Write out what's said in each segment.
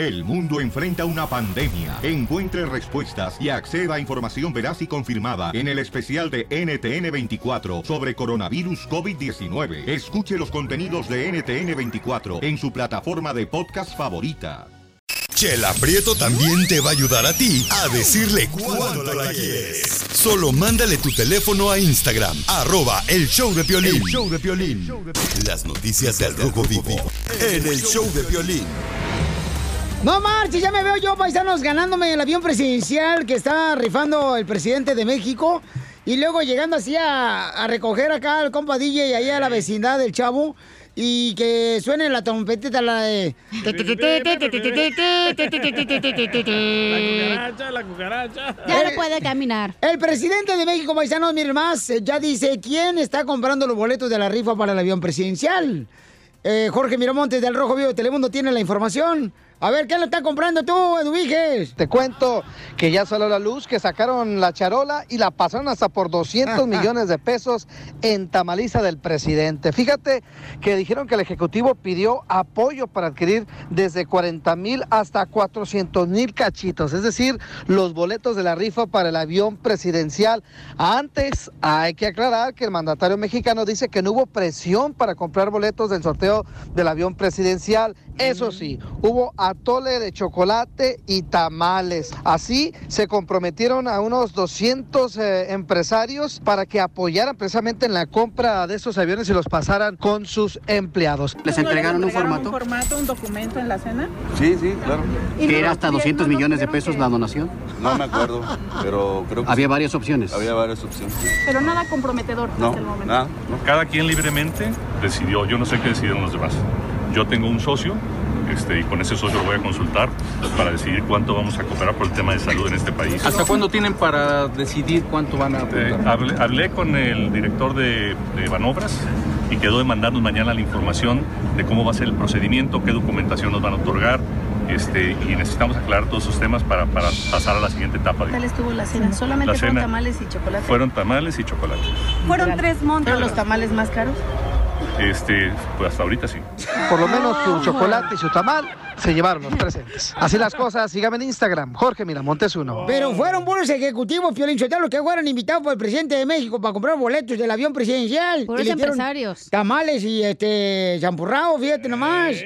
El mundo enfrenta una pandemia. Encuentre respuestas y acceda a información veraz y confirmada en el especial de NTN24 sobre coronavirus COVID-19. Escuche los contenidos de NTN24 en su plataforma de podcast favorita. Chela Prieto también te va a ayudar a ti a decirle cuánto la quieres. Solo mándale tu teléfono a Instagram, arroba el show de Piolín. show de Piolín. Las noticias del Rojo Vivo en el show de Piolín. No marches, ya me veo yo, paisanos, ganándome el avión presidencial que está rifando el presidente de México. Y luego llegando así a, a recoger acá al compa DJ y ahí a la vecindad del chavo. Y que suene la trompetita, la de... La cucaracha, la cucaracha. Ya no puede caminar. El presidente de México, paisanos, miren más, ya dice quién está comprando los boletos de la rifa para el avión presidencial. Eh, Jorge Miramontes del Rojo Vivo de Telemundo tiene la información. A ver, ¿qué lo está comprando tú, Eduviges? Te cuento que ya salió la luz, que sacaron la charola y la pasaron hasta por 200 millones de pesos en tamaliza del presidente. Fíjate que dijeron que el Ejecutivo pidió apoyo para adquirir desde 40 mil hasta 400 mil cachitos, es decir, los boletos de la rifa para el avión presidencial. Antes hay que aclarar que el mandatario mexicano dice que no hubo presión para comprar boletos del sorteo del avión presidencial. Eso sí, hubo atole de chocolate y tamales. Así se comprometieron a unos 200 eh, empresarios para que apoyaran precisamente en la compra de esos aviones y los pasaran con sus empleados. ¿Les entregaron un formato? ¿Un formato, un documento en la cena? Sí, sí, claro. Que era hasta 200 millones de pesos la donación. No me acuerdo, pero creo que Había sí. varias opciones. Había varias opciones. Pero nada comprometedor No, hasta el momento. nada. Cada quien libremente decidió, yo no sé qué decidieron los demás. Yo tengo un socio este, y con ese socio lo voy a consultar para decidir cuánto vamos a cooperar por el tema de salud en este país. ¿Hasta cuándo tienen para decidir cuánto van a Eh, hablé, hablé con el director de, de Banobras y quedó de mandarnos mañana la información de cómo va a ser el procedimiento, qué documentación nos van a otorgar este, y necesitamos aclarar todos esos temas para, para pasar a la siguiente etapa. ¿Qué tal estuvo la cena? Solamente La fueron cena. tamales y chocolate. Fueron tamales y chocolate. Fueron tres montos. ¿Fueron los tamales más caros? Este, pues hasta ahorita sí. Por lo menos su chocolate y su tamal se llevaron los presentes. Así las cosas, síganme en Instagram, Jorge Miramontes uno. Pero fueron buenos ejecutivos, Piolín Sotelo, que fueron invitados por el presidente de México para comprar boletos del avión presidencial. Empresarios. Tamales y este champurrado, fíjate nomás.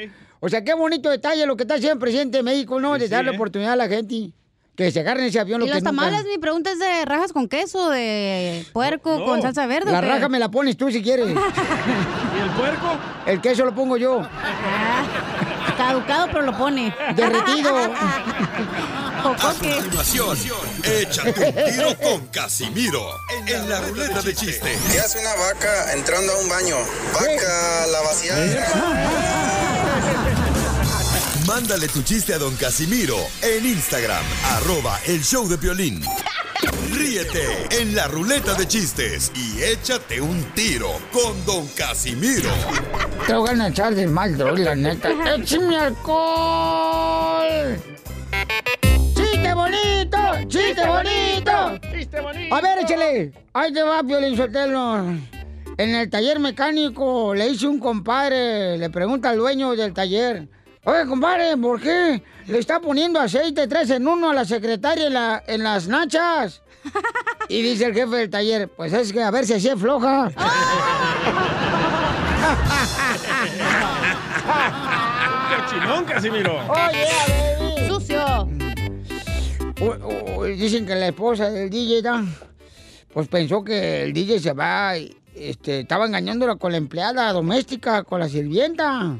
O sea, qué bonito detalle lo que está haciendo el presidente de México, ¿no? de darle oportunidad a la gente. Que se agarren ese avión. ¿Y lo los que nunca- tamales? Mi pregunta es de rajas con queso, de puerco No. con salsa verde. La raja me la pones tú si quieres. ¿Y el puerco? El queso lo pongo yo. Ah, Caducado, pero lo pone. Derretido. A continuación, échate un tiro con Casimiro en la ruleta de chiste. ¿Qué hace una vaca entrando a un baño? Vaca la vaciada. Mándale tu chiste a don Casimiro en Instagram, arroba el show de violín. Ríete en la ruleta de chistes y échate un tiro con don Casimiro. Te voy a echar de mal, la neta. ¡Échame alcohol! ¡Chiste bonito! ¡Chiste bonito! ¡Chiste bonito! A ver, échale. Ahí te va, Piolín Sotelo. En el taller mecánico le hice un compadre, le pregunta al dueño del taller. Oye, compadre, ¿por qué le está poniendo aceite tres en uno a la secretaria en, la- en las nachas? Y dice el jefe del taller, pues es que a ver si así es floja. Cochinón, Casimiro. Oye, baby. Sucio. U- u- dicen que la esposa del DJ, ¿no? pues pensó que el DJ se va, y, este, estaba engañándola con la empleada doméstica, con la sirvienta.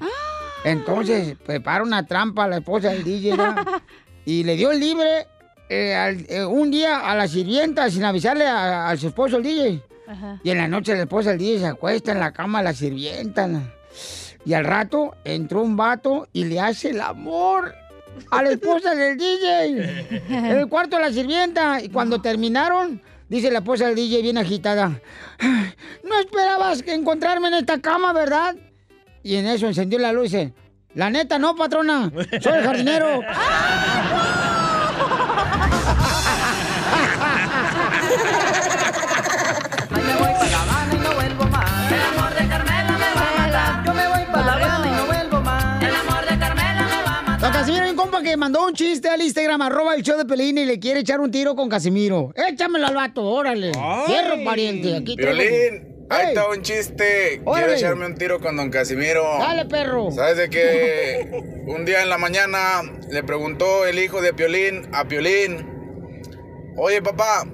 Entonces prepara una trampa a la esposa del DJ, y le dio el libre eh, al- eh, un día a la sirvienta sin avisarle a, a su esposo el DJ. Ajá. Y en la noche la esposa del DJ se acuesta en la cama a la sirvienta. Y al rato entró un vato y le hace el amor a la esposa del DJ. En el cuarto de la sirvienta. Y cuando terminaron, dice la esposa del DJ bien agitada. "Ay, No esperabas que encontrarme en esta cama, ¿verdad? Y en eso encendió la luz y dice, la neta no, patrona. Soy el jardinero. me voy para La Habana y no vuelvo más. El amor de Carmela me va a matar. Yo me voy para La Habana y no vuelvo más. El amor de Carmela me va a matar. Don Casimiro, un compa que mandó un chiste al Instagram, arroba el show de Pelín y le quiere echar un tiro con Casimiro. Échamelo al vato, órale. Fierro, pariente. Aquí. Violín, ahí está un chiste. Quiero echarme un tiro con don Casimiro. Dale, perro. ¿Sabes de que un día en la mañana le preguntó el hijo de Piolín a Piolín, oye papá,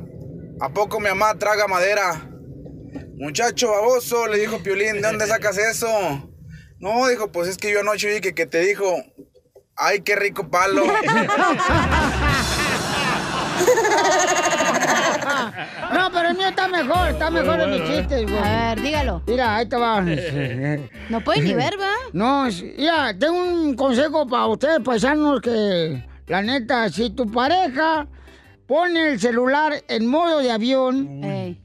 ¿a poco mi mamá traga madera? Muchacho baboso, le dijo Piolín, ¿de dónde sacas eso? No, dijo, pues es que yo anoche vi que, que te dijo, ay, qué rico palo. No, pero el mío está mejor, está mejor en mis chistes, güey. A ver, dígalo. Mira, ahí te va. No puedes ni ver, ¿va? No, mira, tengo un consejo para ustedes, paisanos, que la neta, si tu pareja pone el celular en modo de avión,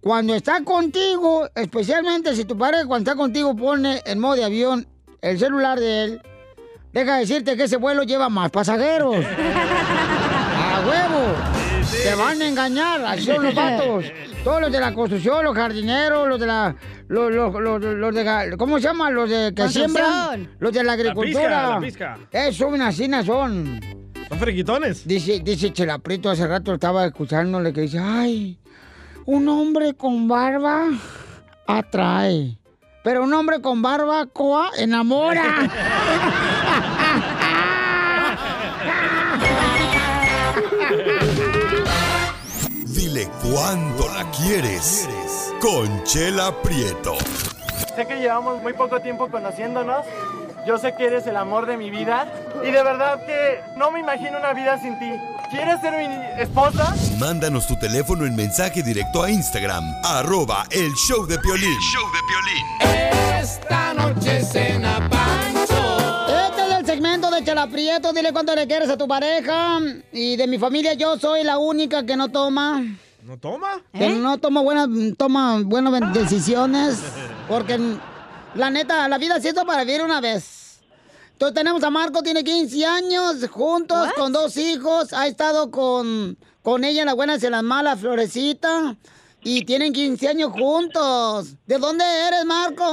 cuando está contigo, especialmente si tu pareja cuando está contigo pone en modo de avión el celular de él, deja de decirte que ese vuelo lleva más pasajeros. Te van a engañar, así son los vatos. Todos los de la construcción, los jardineros, los de la... Los, los, los, los de... ¿Cómo se llama? Los de que siembran. Los de la agricultura. la pizca. Eh, son así, son. ¿Son friquitones? Dice, dice Chela Prieto, hace rato estaba escuchándole que dice, ay, un hombre con barba atrae, pero un hombre con barba coa enamora. quieres. Conchela Prieto. Sé que llevamos muy poco tiempo conociéndonos. Yo sé que eres el amor de mi vida. Y de verdad que no me imagino una vida sin ti. ¿Quieres ser mi esposa? Mándanos tu teléfono en mensaje directo a Instagram, arroba el show de Piolín. Esta noche cena Pancho. Este es el segmento de Chela Prieto, dile cuánto le quieres a tu pareja. Y de mi familia yo soy la única que no toma. ¿No toma? Que no toma buenas, toma buenas decisiones. Porque la neta, la vida se hizo para vivir una vez. Entonces tenemos a Marco, tiene 15 años, juntos, con dos hijos. Ha estado con, con ella en las buenas y en las malas, Florecita. Y tienen 15 años juntos. ¿De dónde eres, Marco?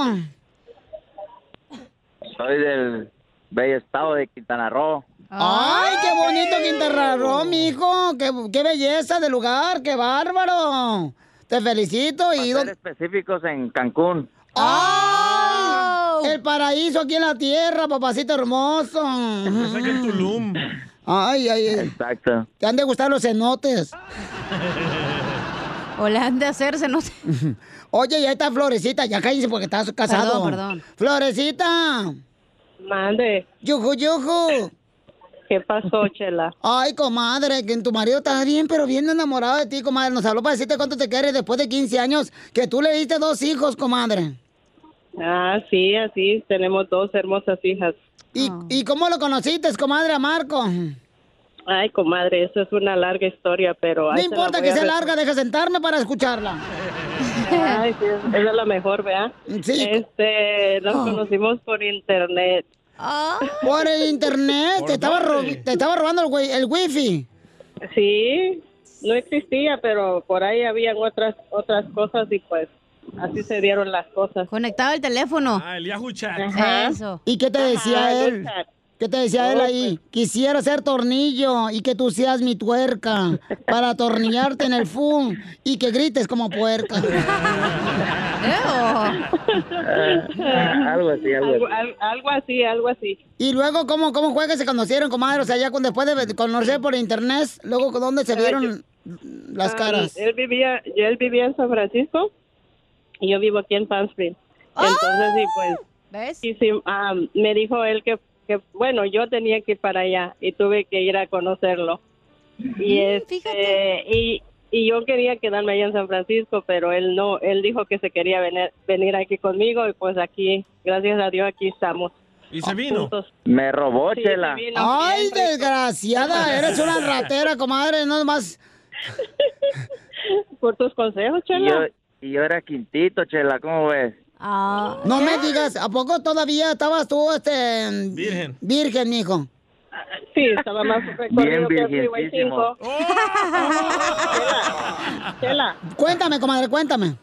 Soy del bello estado de Quintana Roo. ¡Ay, qué bonito Quintana Roo, mijo! ¡Qué, ¡Qué belleza de lugar! ¡Qué bárbaro! Te felicito y... Ser específicos en Cancún. ¡Ay! El paraíso aquí en la tierra, papacito hermoso. En Tulum. Ay, ay, ay. Exacto. Te han de gustar los cenotes. O le han de hacerse, no sé. Oye, ya está Florecita, ya cállense porque estás casado. Perdón, perdón. Florecita. Mande. Yuju, yuju. ¿Qué pasó, Chela? Ay, comadre, que tu marido está bien, pero bien enamorado de ti, comadre. Nos habló para decirte cuánto te quiere después de 15 años, que tú le diste dos hijos, comadre. Ah, sí, así. Tenemos dos hermosas hijas. ¿Y, ¿y cómo lo conociste, comadre, a Marco? Ay, comadre, eso es una larga historia, pero... No se importa que a sea larga, deja sentarme para escucharla. Ay, sí, es- esa es la mejor, ¿verdad? Sí. Este, nos Oh. conocimos por internet. Por el internet, ¿Por te estaba, te estaba robando el, wi- el wifi. Sí, no existía, pero por ahí habían otras otras cosas y pues así se dieron las cosas. Conectado el teléfono. Ah, el Yahoo Chat. Ajá. Eso. ¿Y qué te decía Ajá, él? ¿Qué te decía él ahí? Quisiera ser tornillo y que tú seas mi tuerca para atornillarte en el fun y que grites como puerca. Ah, algo así, algo así. al- algo así, algo así. Y luego, ¿cómo, cómo fue que se conocieron, comadre? O sea, ya con- después de conocer por internet, luego, ¿dónde se vieron las Ah, caras? él vivía, yo- él vivía en San Francisco y yo vivo aquí en Palm Springs. Entonces, sí, pues, ¿Ves? y sí, ah, me dijo él que, que, bueno, yo tenía que ir para allá y tuve que ir a conocerlo. Y Mm, este, y, y yo quería quedarme allá en San Francisco, pero él no, él dijo que se quería venir, venir aquí conmigo y pues aquí, gracias a Dios, aquí estamos. ¿Y se vino? Juntos. Me robó, Sí, Chela. Ay, siempre. desgraciada, eres una ratera, comadre, no más. Por tus consejos, Y yo, Chela. y yo era quintito, Chela, ¿cómo ves? Ah, No me digas, ¿a poco todavía estabas tú, este... Virgen. Virgen, mijo? Sí, estaba más recorrido que el Freeway 5. Chela, Chela, Cuéntame, comadre, cuéntame.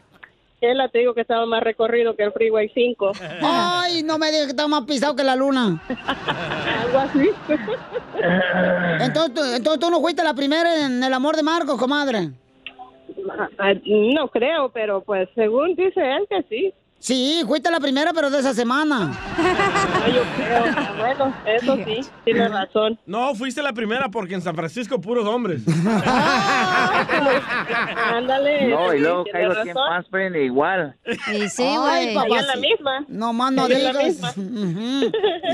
Chela, te digo que estaba más recorrido que el Freeway 5. Ay, no me digas que está más pisado que la luna. Algo así. Entonces, tú- entonces tú no fuiste la primera en el amor de Marcos, comadre. Ah, No creo, pero pues según dice él que sí. Sí, fuiste la primera, pero de esa semana. No, yo creo. Bueno, eso sí, tienes razón. No, fuiste la primera porque en San Francisco puros hombres. Ándale. No, y luego caigo aquí en. Palm Springs igual. Y sí, güey. papá, Ahí en la misma. No más no digas.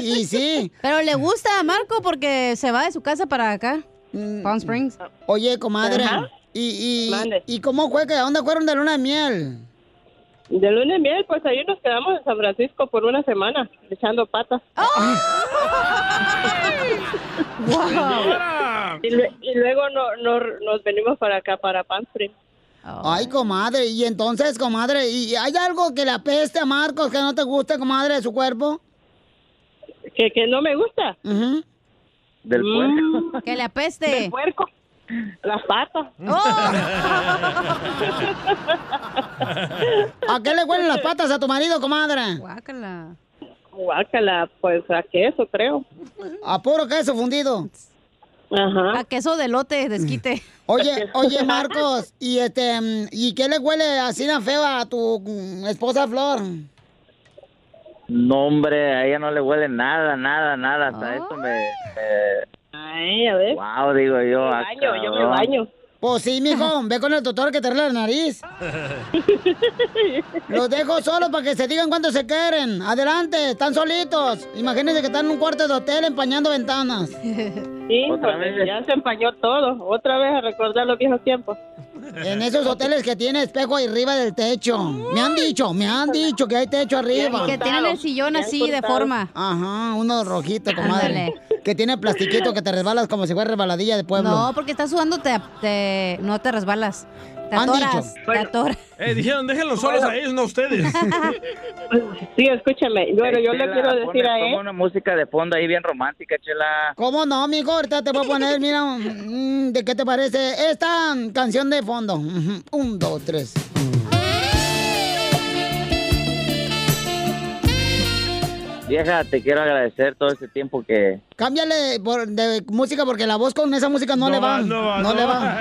Y sí. Pero le gusta a Marco porque se va de su casa para acá. Palm Springs. Oye, comadre. Ajá. ¿Y, y, Mande. ¿Y cómo fue que dónde fueron de luna de miel? De luna de miel, pues ahí nos quedamos en San Francisco por una semana, echando patas. y, lue- y luego no, no- nos venimos para acá, para Palm Springs. Ay, comadre. Y entonces, comadre, ¿y hay algo que le apeste a Marcos que no te guste, comadre, de su cuerpo? ¿Que, que no me gusta? Del Mm. puerco. Que le apeste. Del puerco. Las patas. ¿A qué le huelen las patas a tu marido, comadre? Guácala. Guácala, pues a queso, creo. A puro queso fundido. Ajá. A queso de lote, desquite. Oye, oye, Marcos, ¿y este y qué le huele así tan feo a tu mm, esposa Flor? No, hombre, a ella no le huele nada, nada, nada. Hasta eso me... me- Ay, a ver. Wow, digo yo. Me ah, baño, yo me baño. Pues sí, mijo, ve con el doctor que te arregla la nariz. Los dejo solos para que se digan cuánto se quieren. Adelante, están solitos. Imagínense que están en un cuarto de hotel empañando ventanas. Sí, Otra pues, vez. ya se empañó todo. Otra vez a recordar los viejos tiempos. En esos hoteles que tiene espejo arriba del techo. Me han dicho, me han dicho que hay techo arriba. Que tienen el sillón así de forma. Ajá, uno rojito, comadre. Ándale. Que tiene plastiquito que te resbalas como si fuera resbaladilla de pueblo. No, porque estás sudando, te, te- no te resbalas. Te Han atoras. dicho. Te atoras. Eh, dijeron, déjenlos solos a ellos, no a ustedes. Sí, escúchame. Bueno, yo le Chela, quiero decir ponme- a él. una música de fondo ahí bien romántica, chela. ¿Cómo no, mijo? Ahorita te voy a poner, mira, mm, ¿de qué te parece? Esta canción de fondo. Un, dos, tres. Vieja, te quiero agradecer todo este tiempo que... Cámbiale por- de música porque la voz con esa música no, le va. no va, no no le va. va.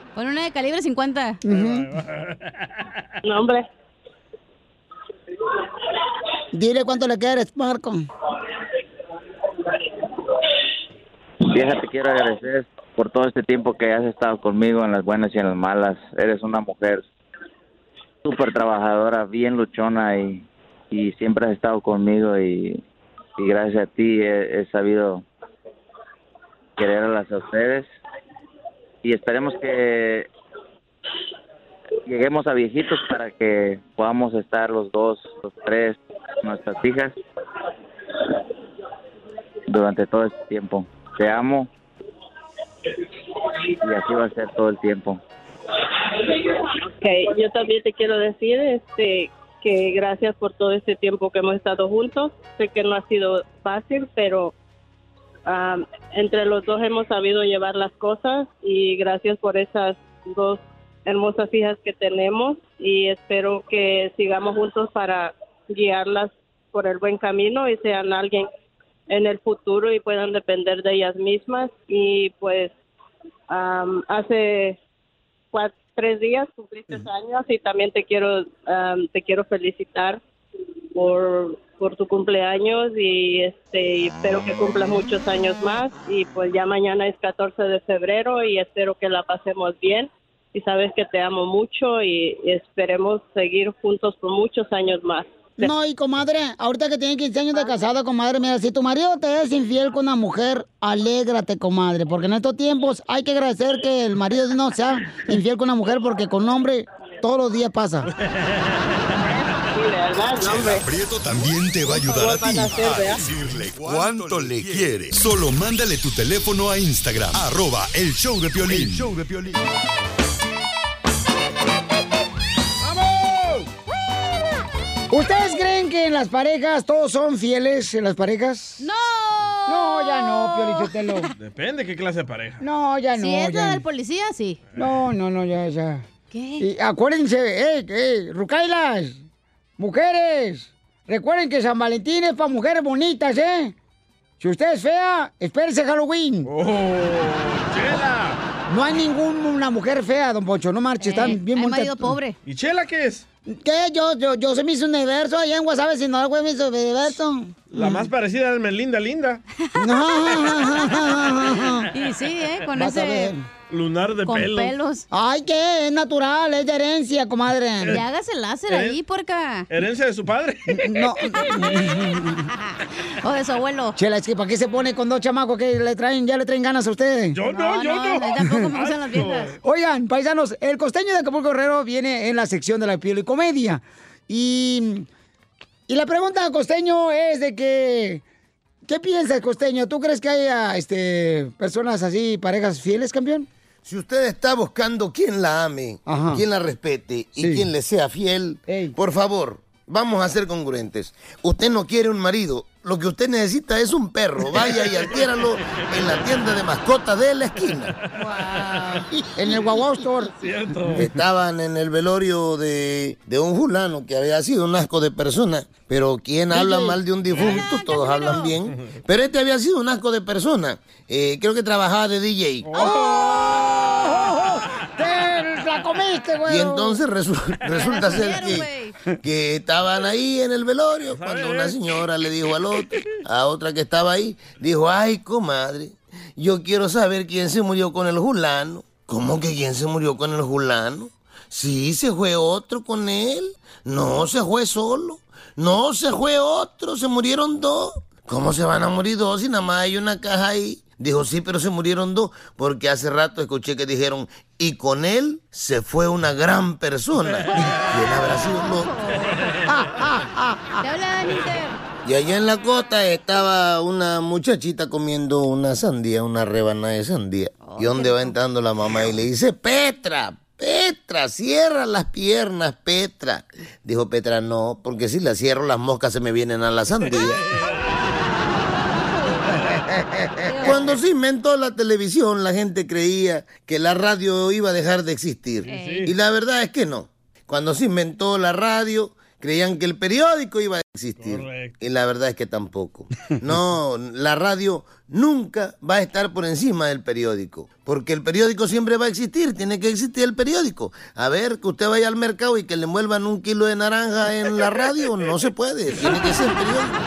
Pon una de calibre 50. No, hombre. Dile cuánto le quieres, Marco. Vieja, te quiero agradecer por todo este tiempo que has estado conmigo en las buenas y en las malas. Eres una mujer súper trabajadora, bien luchona y, y siempre has estado conmigo y, gracias a ti he, he sabido quererlas a ustedes y esperemos que lleguemos a viejitos para que podamos estar los dos, los tres, nuestras hijas durante todo este tiempo. Te amo y así va a ser todo el tiempo. Ok, yo también te quiero decir este que gracias por todo este tiempo que hemos estado juntos. Sé que no ha sido fácil, pero am, entre los dos hemos sabido llevar las cosas y gracias por esas dos hermosas hijas que tenemos y espero que sigamos juntos para guiarlas por el buen camino y sean alguien en el futuro y puedan depender de ellas mismas y pues am, hace cuatro, tres días cumpliste años y también te quiero te quiero felicitar por por tu cumpleaños y este espero que cumplas muchos años más y pues ya mañana es 14 de febrero y espero que la pasemos bien y sabes que te amo mucho y esperemos seguir juntos por muchos años más. No, y comadre, ahorita que tiene 15 años de casada, comadre, mira, si tu marido te es infiel con una mujer, alégrate, comadre, porque en estos tiempos hay que agradecer que el marido no sea infiel con una mujer, porque con un hombre todos los días pasa. Hombre. Prieto también te va a ayudar a ti a decirle cuánto le quiere. Solo mándale tu teléfono a Instagram, arroba el show de Piolín. El show de Piolín. ¿Ustedes creen que en las parejas todos son fieles en las parejas? ¡No! No, ya no, Piolichotelo. Depende qué clase de pareja. No, ya no. Si es ya la del policía, sí. No, no, no, ya, ya. ¿Qué? Y acuérdense, eh, eh, Rucailas, mujeres, recuerden que San Valentín es para mujeres bonitas, ¿eh? Si usted es fea, espérese Halloween. Oh, ¡Chela! No hay ninguna mujer fea, don Poncho, no marche, están bien hay bonitas. marido pobre. ¿Y Chela qué es? ¿Qué? Yo, yo, yo soy Miss Universo allá en Guasave, si no, güey, Miss Universo. La más parecida es Melinda Linda. No. Y sí, ¿eh? Con Vas a ese... Lunar de Con pelo. pelos. Ay, ¿qué? Es natural, es de herencia, comadre. Ya hágase el láser ahí, porca. ¿Herencia de su padre? No. O de su abuelo. Chela, es que ¿para qué se pone con dos chamacos que le traen, ya le traen ganas a ustedes? Yo no, yo no. Tampoco me gustan las viejas. Oigan, paisanos, el costeño de Acapulco Guerrero viene en la sección de la piel y comedia. Y, y la pregunta, costeño, es de que... ¿Qué piensas, costeño? ¿Tú crees que haya este, personas así, parejas fieles, campeón? Si usted está buscando quien la ame, Ajá. quien la respete y Sí. quien le sea fiel, por favor, vamos a ser congruentes. Usted no quiere un marido, lo que usted necesita es un perro. Vaya y adquiéralo en la tienda de mascotas de la esquina. En el Guau Store. Estaban en el velorio de, de un fulano que había sido un asco de persona. Pero quien habla mal de un difunto, todos hablan bien. Pero este había sido un asco de persona. Eh, creo que trabajaba de DJ. ¡Oh! ¡Te la comiste, güey! Y entonces resu- resulta ser que, que estaban ahí en el velorio cuando una señora le dijo al otro, a otra que estaba ahí, dijo, ay, comadre, yo quiero saber quién se murió con el fulano. ¿Cómo que quién se murió con el fulano? Sí, se fue otro con él. No, se fue solo. No, se fue otro, se murieron dos. ¿Cómo se van a morir dos si nada más hay una caja ahí? Dijo, sí, pero se murieron dos, porque hace rato escuché que dijeron, y con él se fue una gran persona. ¿Quién habrá sido Aniter. Y allá en la costa estaba una muchachita comiendo una sandía, una rebanada de sandía. y donde va entrando la mamá y le dice, Petra, Petra, cierra las piernas, Petra. Dijo Petra, no, porque si las cierro las moscas se me vienen a la sandía. Cuando se inventó la televisión, la gente creía que la radio iba a dejar de existir. Sí. Y la verdad es que no. Cuando se inventó la radio, creían que el periódico iba a existir. Y la verdad es que tampoco. No, la radio nunca va a estar por encima del periódico. Porque el periódico siempre va a existir, tiene que existir el periódico. A ver, que usted vaya al mercado y que le muevan un kilo de naranja en la radio, no se puede, tiene que ser periódico.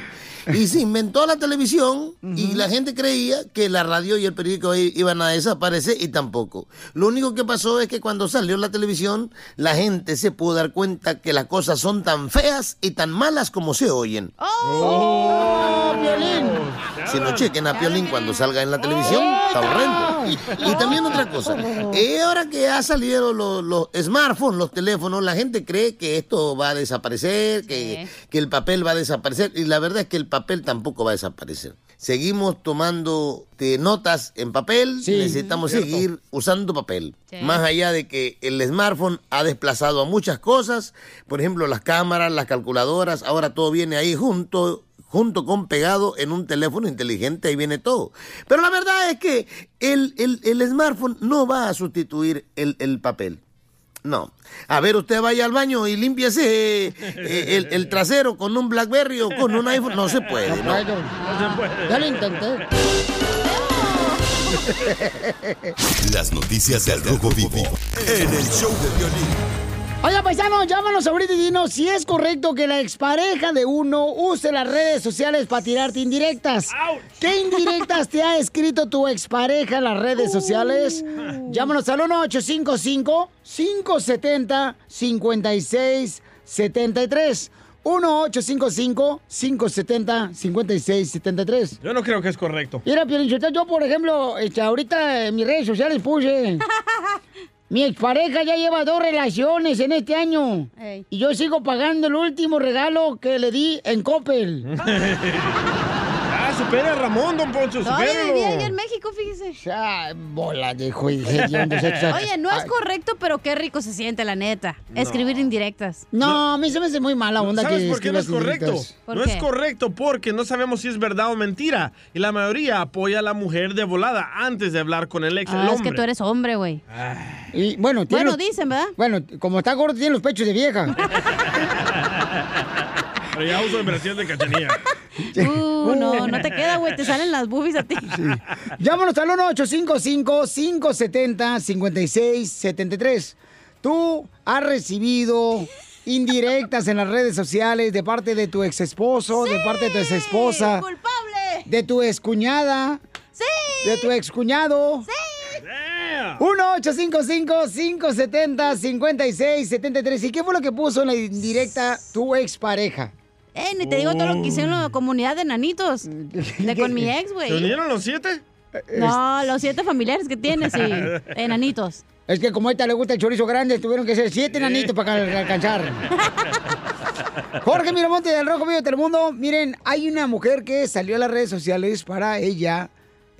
Y se inventó la televisión y la gente creía que la radio y el periódico iban a desaparecer y tampoco. Lo único que pasó es que cuando salió la televisión, la gente se pudo dar cuenta que las cosas son tan feas y tan malas como se oyen. ¡Oh, violín! Si no chequen a Piolín cuando salga en la televisión, está horrendo. Y también otra cosa, eh, ahora que ha salido los, los smartphones, los teléfonos, la gente cree que esto va a desaparecer, que, que el papel va a desaparecer, y la verdad es que el papel tampoco va a desaparecer. Seguimos tomando eh, notas en papel, necesitamos cierto. seguir usando papel. Sí. Más allá de que el smartphone ha desplazado a muchas cosas, por ejemplo, las cámaras, las calculadoras, ahora todo viene ahí junto junto con pegado en un teléfono inteligente, ahí viene todo. Pero la verdad es que el, el- el smartphone no va a sustituir el, el papel. No. A ver, usted vaya al baño y límpiese eh, eh, el, el trasero con un Blackberry o con un iPhone. No se puede, ¿no? Ya lo intenté. Las noticias del Rojo Vivo en el show de violín. Oiga, paisano, llámanos ahorita y dinos si es correcto que la expareja de uno use las redes sociales para tirarte indirectas. ¿Qué indirectas te ha escrito tu expareja en las redes sociales? Llámanos al 1-855-570-5673. 1-855-570-5673. Yo no creo que es correcto. Mira, Piolichotelo, yo, por ejemplo, este, ahorita en mis redes sociales puse... Mi expareja ya lleva dos relaciones en este año. Y yo sigo pagando el último regalo que le di en Coppel. Supere a Ramón, don Poncho, supérelo. vivía allá en México, fíjese. Ya, bola de. Oye, no es correcto, pero qué rico se siente, la neta. Escribir indirectas. No, a mí se me hace muy mala onda ¿Sabes que por qué no es correcto? indirectas. ¿Por No qué? es correcto porque no sabemos si es verdad o mentira. Y la mayoría apoya a la mujer de volada antes de hablar con el ex, el Ah, es hombre. que tú eres hombre, güey. Y bueno, tiene Bueno, los- dicen, ¿verdad? Bueno, como está gordo, tiene los pechos de vieja. Pero ya uso versión de cachanilla. Uh, no, no te queda, güey. Te salen las boobies a ti. Llámanos al 1-855-570-5673. Tú has recibido indirectas en las redes sociales de parte de tu ex esposo, de parte de tu ex esposa, ¡Culpable! de tu excuñada, ¡Sí! de tu excuñado. ¡Sí! 1-855-570-5673. ¿Y qué fue lo que puso en la indirecta tu expareja? Eh, ni te digo todo lo que hicieron en la comunidad de nanitos. De con mi ex, ¿Se güey. unieron los siete? No, los siete familiares que tienes y enanitos. Es que como a esta le gusta el chorizo grande, tuvieron que ser siete nanitos para alcanzar. Jorge Miramonte del Rojo Vivo de Telemundo. Miren, hay una mujer que salió a las redes sociales para ella,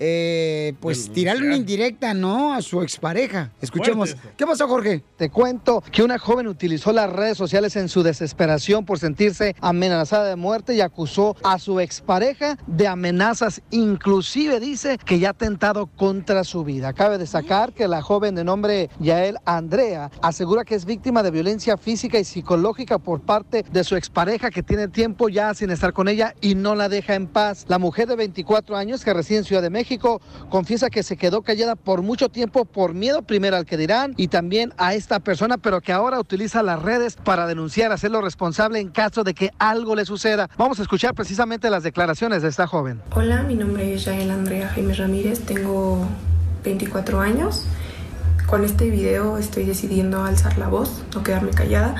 eh, pues tirarle una indirecta, ¿no? A su expareja. Escuchemos. ¿Qué pasó, Jorge? Te cuento que una joven utilizó las redes sociales en su desesperación por sentirse amenazada de muerte y acusó a su expareja de amenazas. Inclusive dice que ya ha tentado contra su vida. Cabe destacar que la joven de nombre Yael Andrea asegura que es víctima de violencia física y psicológica por parte de su expareja que tiene tiempo ya sin estar con ella y no la deja en paz. La mujer de 24 años que reside en Ciudad de México confiesa que se quedó callada por mucho tiempo por miedo primero al que dirán y también a esta persona, pero que ahora utiliza las redes para denunciar, hacerlo responsable en caso de que algo le suceda. Vamos a escuchar precisamente las declaraciones de esta joven. Hola, mi nombre es Yael Andrea Jaime Ramírez, tengo 24 años. Con este video estoy decidiendo alzar la voz, no quedarme callada.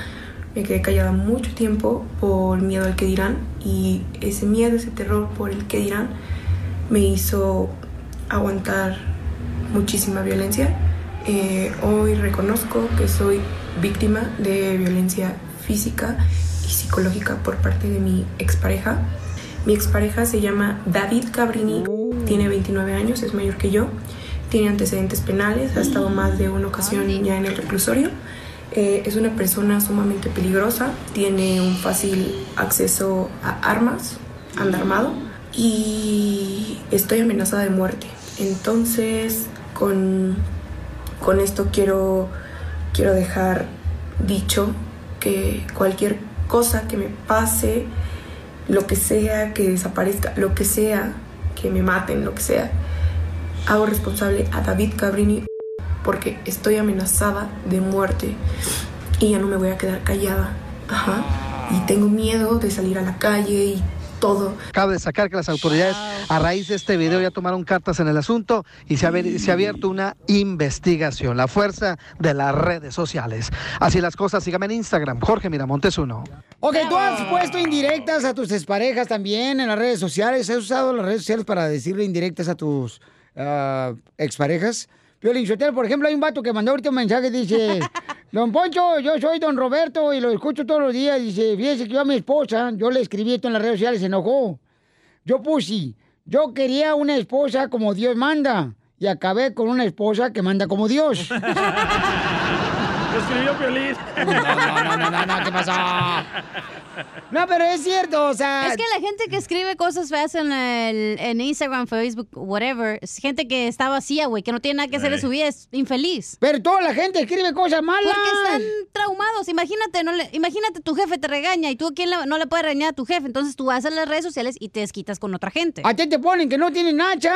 Me quedé callada mucho tiempo por miedo al que dirán y ese miedo, ese terror por el que dirán me hizo aguantar muchísima violencia. Eh, hoy reconozco que soy víctima de violencia física y psicológica por parte de mi expareja. Mi expareja se llama David Cabrini, tiene 29 años, es mayor que yo, tiene antecedentes penales, ha estado más de una ocasión ya en el reclusorio. Eh, es una persona sumamente peligrosa, tiene un fácil acceso a armas, anda armado y estoy amenazada de muerte. Entonces, con, con esto quiero, quiero dejar dicho que cualquier cosa que me pase, lo que sea, que desaparezca, lo que sea, que me maten, lo que sea, hago responsable a David Cabrini porque estoy amenazada de muerte y ya no me voy a quedar callada. Ajá. Y tengo miedo de salir a la calle y todo. Cabe destacar que las autoridades a raíz de este video ya tomaron cartas en el asunto y se ha, abier- se ha abierto una investigación. La fuerza de las redes sociales. Así las cosas, síganme en Instagram, Jorge Miramontes uno. Ok, tú has puesto indirectas a tus exparejas también en las redes sociales. ¿Has usado las redes sociales para decirle indirectas a tus ah, exparejas? Piolín Sotelo, por ejemplo, hay un vato que mandó ahorita un mensaje, dice, Don Poncho, yo soy Don Roberto y lo escucho todos los días. Dice, fíjese que yo a mi esposa, yo le escribí esto en las redes sociales, se enojó. Yo puse, yo quería una esposa como Dios manda y acabé con una esposa que manda como Dios. Lo escribió Piolín. No, no, no, no, no, ¿qué pasó? No, pero es cierto, o sea... Es que la gente que escribe cosas feas en, el, en Instagram, Facebook, whatever, es gente que está vacía, güey, que no tiene nada que hacer de su vida, es infeliz. Pero toda la gente escribe cosas malas. Porque están traumados. Imagínate, no le, imagínate tu jefe te regaña y tú a quién le- no le puedes regañar a tu jefe. Entonces tú vas a las redes sociales y te desquitas con otra gente. A ti te ponen que no tienen nachas.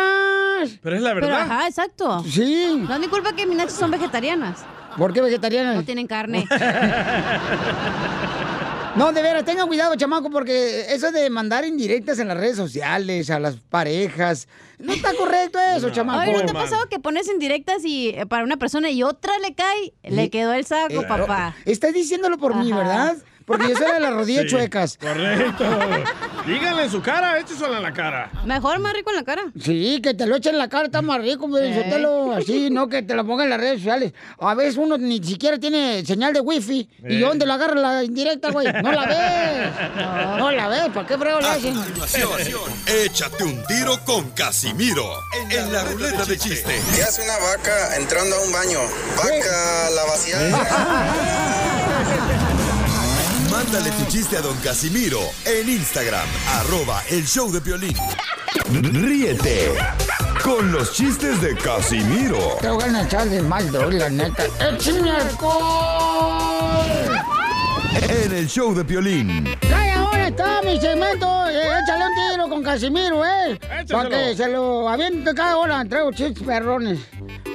Pero es la Pero verdad. ajá, exacto. Sí. No es mi culpa que mis nachas son vegetarianas. ¿Por qué vegetarianas? No tienen carne. No, de veras, tengan cuidado, chamaco, porque eso de mandar indirectas en las redes sociales a las parejas, no está correcto eso, chamaco. Oye, ¿no te ha pasado que pones indirectas y eh, para una persona y otra le cae? Le quedó el saco, Eh, papá. Estás diciéndolo por mí. ¿verdad? Porque yo soy de las rodillas Sí, chuecas. Correcto. Díganle en su cara, écheselo en la cara. Mejor más rico en la cara. Sí, que te lo echen en la cara, está más rico, pero Eh. así, no que te lo pongan en las redes sociales. A veces uno ni siquiera tiene señal de wifi. ¿Y Eh. dónde lo agarra la indirecta, güey? No la ves. No la ves, ¿para qué frego le A hacen? échate un tiro con Casimiro en la ruleta de chiste. ¿Qué hace una vaca entrando a un baño? Vaca la vaciada. Mándale tu chiste a don Casimiro en Instagram, arroba el show de Piolín. Ríete con los chistes de Casimiro Tengo ganas de echar de mal, doy, la neta. ¡Échame alcohol! en el show de Piolín. ¡Ay, está mi segmento! eh, échale un tiro con Casimiro, ¿eh? Para que se lo aviente cada hora. Traigo chistes perrones.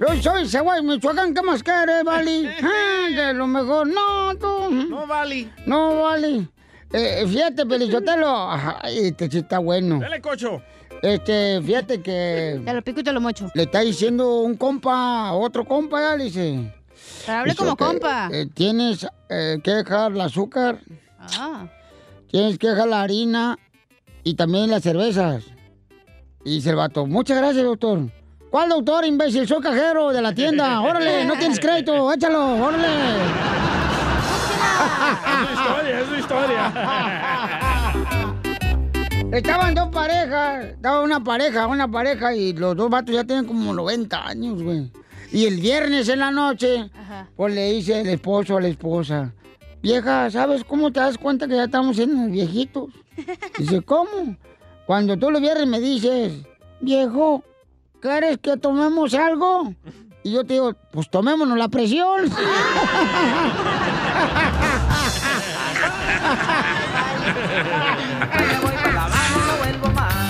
Yo soy Seguay, Michoacán. ¿Qué más quieres, Vali? Ah, de lo mejor. No, tú. No, Vali. No, Vali. Eh, fíjate, Pelizotelo. Ay, este sí está bueno. Dale, cocho. Este, fíjate que... Te lo pico y te lo mocho. Le está diciendo un compa a otro compa, ya le dice... Pero hable Dice como que, compa. eh, tienes eh, que dejar el azúcar, Ah. Tienes que dejar la harina y también las cervezas. Y dice el vato, muchas gracias, doctor. ¿Cuál doctor, imbécil? Soy cajero de la tienda. Órale, no tienes crédito, échalo, órale. Es su historia, es su historia. Estaban dos parejas, estaba una pareja, una pareja y los dos vatos ya tienen como 90 años, güey. Y el viernes en la noche, pues le dice el esposo a la esposa, vieja, ¿sabes cómo te das cuenta que ya estamos siendo viejitos? Dice, ¿cómo? Cuando tú los viernes me dices, viejo, ¿quieres que tomemos algo? Y yo te digo, pues tomémonos la presión.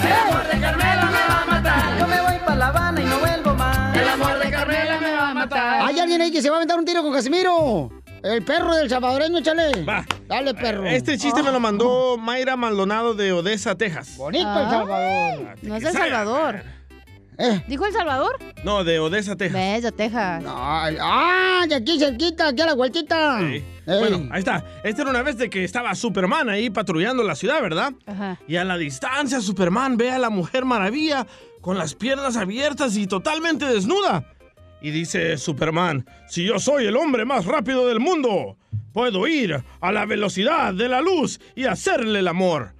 El amor de Carmela me va a matar. Yo me voy para La Habana y no vuelvo más. El amor de Carmela me va a matar. Hay alguien ahí que se va a aventar un tiro con Casimiro. El perro del salvadoreño, échale. Dale, perro. Este chiste me lo mandó Mayra Maldonado de Odessa, Texas. Bonito Ah. El Salvador. No es de El Salvador. ¿Dijo El Salvador? No, de Odessa, Texas. De Texas. ah, de aquí cerquita, aquí a la vueltita. Bueno, ahí está. Esta era una vez de que estaba Superman ahí patrullando la ciudad, ¿verdad? Ajá. Y a la distancia Superman ve a la Mujer Maravilla con las piernas abiertas y totalmente desnuda. Y dice Superman, si yo soy el hombre más rápido del mundo, puedo ir a la velocidad de la luz y hacerle el amor.